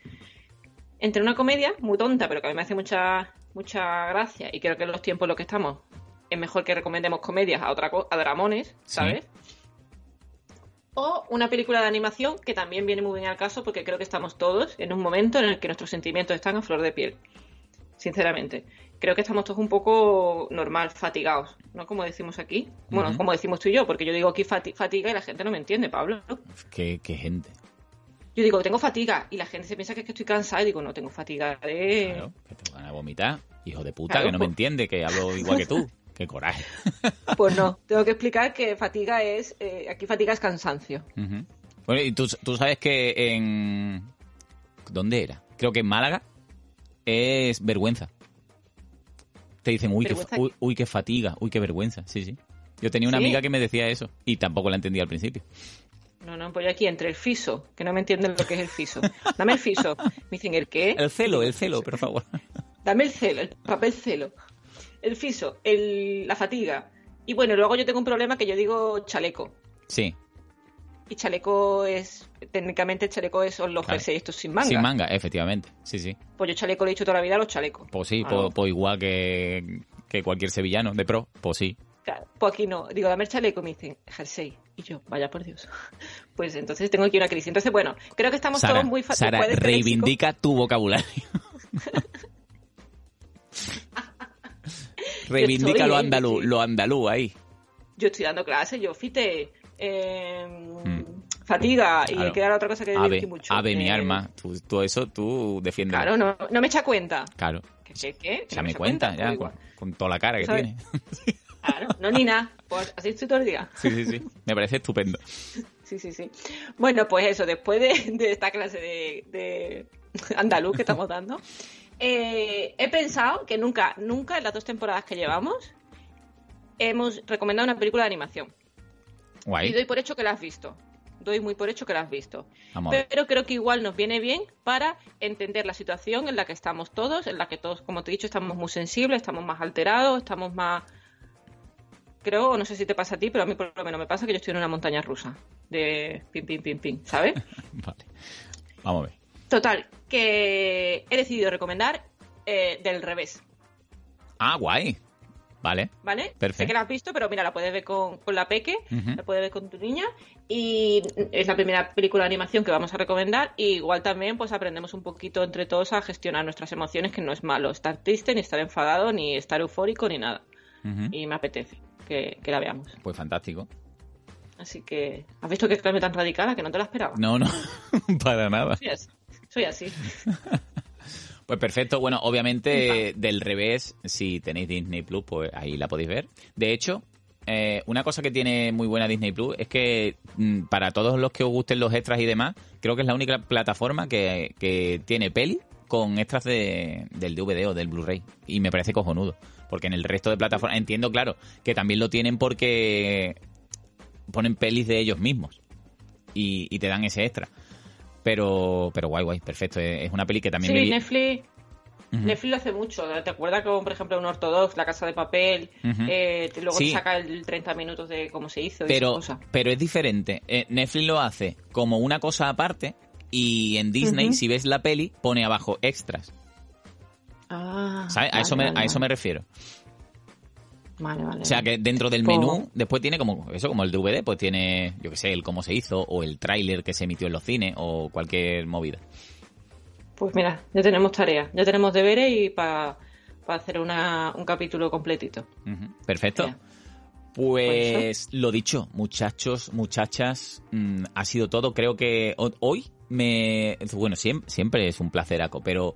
entre una comedia muy tonta, pero que a mí me hace mucha, mucha gracia y creo que en los tiempos en los que estamos es mejor que recomendemos comedias a otra a dramones, ¿sabes? O una película de animación que también viene muy bien al caso porque creo que estamos todos en un momento en el que nuestros sentimientos están a flor de piel. Sinceramente. Creo que estamos todos un poco normal, fatigados, ¿no? Como decimos aquí. Bueno, como decimos tú y yo, porque yo digo aquí fatiga y la gente no me entiende, Pablo. Qué, qué gente. Yo digo, tengo fatiga y la gente se piensa que, es que estoy cansada y digo, no, tengo fatiga de... Claro, que te van a vomitar. Hijo de puta, que no me pues. entiende, que hablo igual que tú. Qué coraje. Pues no, tengo que explicar que fatiga es, eh, aquí fatiga es cansancio. Bueno, y tú, sabes que en... ¿Dónde era? Creo que en Málaga es vergüenza. Te dicen, uy, qué, uy, qué fatiga, uy, qué vergüenza. Sí, sí. Yo tenía una amiga que me decía eso y tampoco la entendía al principio. No, no, pues yo aquí entre el fiso, que no me entienden lo que es el fiso. Dame el fiso. Me dicen, ¿el qué? El celo, el celo, por favor. Dame el celo, el papel celo el fiso, el, la fatiga. Y bueno, luego yo tengo un problema que yo digo chaleco. Sí. Y chaleco es, técnicamente chaleco es, son los claro. estos sin manga. Sin manga, efectivamente, sí, sí. Pues yo chaleco le he dicho toda la vida a los chalecos. Pues sí, pues, pues, igual que, que, cualquier sevillano de pro, pues sí. Claro, pues aquí no. Digo, dame el chaleco, me dicen, jersey. Y yo, vaya por Dios. Pues entonces tengo aquí una crisis. Entonces, bueno, creo que estamos todos muy Sara, reivindica tu vocabulario. Reivindica lo andaluz, lo andaluz ahí. Yo estoy dando clases, yo fite, eh, fatiga y queda otra cosa que ave, mucho. Ave, mi arma. Tú, eso tú defiendes. Claro, no, no me echa cuenta. Claro. ¿Qué? qué? Ya me, cuenta, ya, con, toda la cara que tiene. Claro, no ni nada. Pues así estoy todo el día. Sí, sí, sí. Me parece estupendo. Sí, sí, sí. Bueno, pues eso, después de, esta clase de, de andaluz que estamos dando, eh, he pensado que nunca, nunca en las dos temporadas que llevamos hemos recomendado una película de animación. Y doy por hecho que la has visto. Doy muy por hecho que la has visto. Pero creo que igual nos viene bien para entender la situación en la que estamos todos, en la que todos, como te he dicho, estamos muy sensibles, estamos más alterados, estamos más... Creo, no sé si te pasa a ti, pero a mí por lo menos me pasa que yo estoy en una montaña rusa de pim, pim, pim, pim, ¿sabes? vale. Vamos a ver. Total, que he decidido recomendar eh, Del Revés. Ah, guay. Vale. ¿Vale? Perfecto. Sé que la has visto, pero mira, la puedes ver con, la Peque, la puedes ver con tu niña. Y es la primera película de animación que vamos a recomendar. Y igual también, pues aprendemos un poquito entre todos a gestionar nuestras emociones, que no es malo estar triste, ni estar enfadado, ni estar eufórico, ni nada. Y me apetece que, que, la veamos. Pues fantástico. Así que, ¿has visto que cambio tan radical que no te la esperaba? No, no, para nada. Soy así. Pues perfecto. Bueno, obviamente del revés, si tenéis Disney Plus, pues ahí la podéis ver. De hecho, eh, una cosa que tiene muy buena Disney Plus es que mm, para todos los que os gusten los extras y demás, creo que es la única plataforma que, tiene peli con extras de, del DVD o del Blu-ray. Y me parece cojonudo. Porque en el resto de plataformas, entiendo, claro, que también lo tienen porque ponen pelis de ellos mismos. y, y te dan ese extra. Pero, pero guay, guay, perfecto. Es una peli que también Sí, me Netflix. Netflix lo hace mucho. ¿Te acuerdas como, por ejemplo, un Ortodox, La Casa de Papel? Eh, luego Sí. te saca el 30 minutos de cómo se hizo y pero, esas cosas. pero es diferente. Eh, Netflix lo hace como una cosa aparte y en Disney, si ves la peli, pone abajo extras. Ah, ¿Sabes? a, vale, eso me, vale, a eso me refiero. Vale, vale, O sea que dentro del Pues- menú, después tiene como eso, como el DVD, pues tiene, yo que sé, el cómo se hizo, o el tráiler que se emitió en los cines, o cualquier movida. Pues mira, ya tenemos tarea, ya tenemos deberes y para hacer una, un capítulo completito. Perfecto. Ya. Pues lo dicho, muchachos, muchachas, mm, ha sido todo. Creo que ho- hoy me... Bueno, siempre, siempre es un placeraco, pero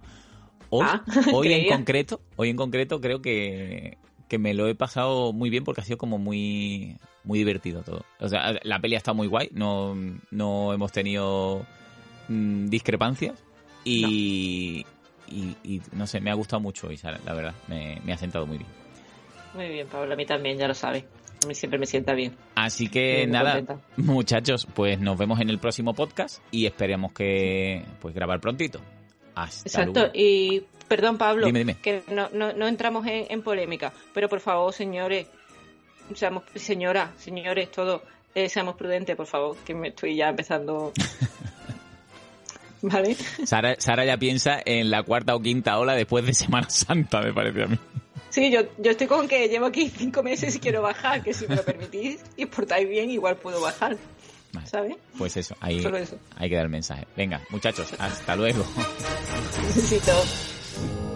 hoy, Ah, hoy en concreto, hoy en concreto creo que, que me lo he pasado muy bien porque ha sido como muy, muy divertido todo. O sea, la peli ha estado muy guay, no, no hemos tenido mm, discrepancias y, y, y, no sé, me ha gustado mucho Sara, la verdad, me, me ha sentado muy bien. Muy bien, Pablo, a mí también, ya lo sabes. A mí siempre me sienta bien. Así que Muy nada, contenta. muchachos, pues nos vemos en el próximo podcast y esperemos que pues grabar prontito. Hasta Exacto. luego. Y perdón, Pablo, Dime, dime. que no, no, no entramos en, en polémica, pero por favor, señores, seamos, señoras, señores, todos, eh, seamos prudentes, por favor, que me estoy ya empezando. ¿Vale? Sara, Sara ya piensa en la cuarta o quinta ola después de Semana Santa, me parece a mí. Sí, yo, yo estoy con que llevo aquí cinco meses y quiero bajar, que si me lo permitís y portáis bien, igual puedo bajar. Vale, ¿Sabes? Pues eso, ahí Solo eso. hay que dar el mensaje. Venga, muchachos, hasta luego.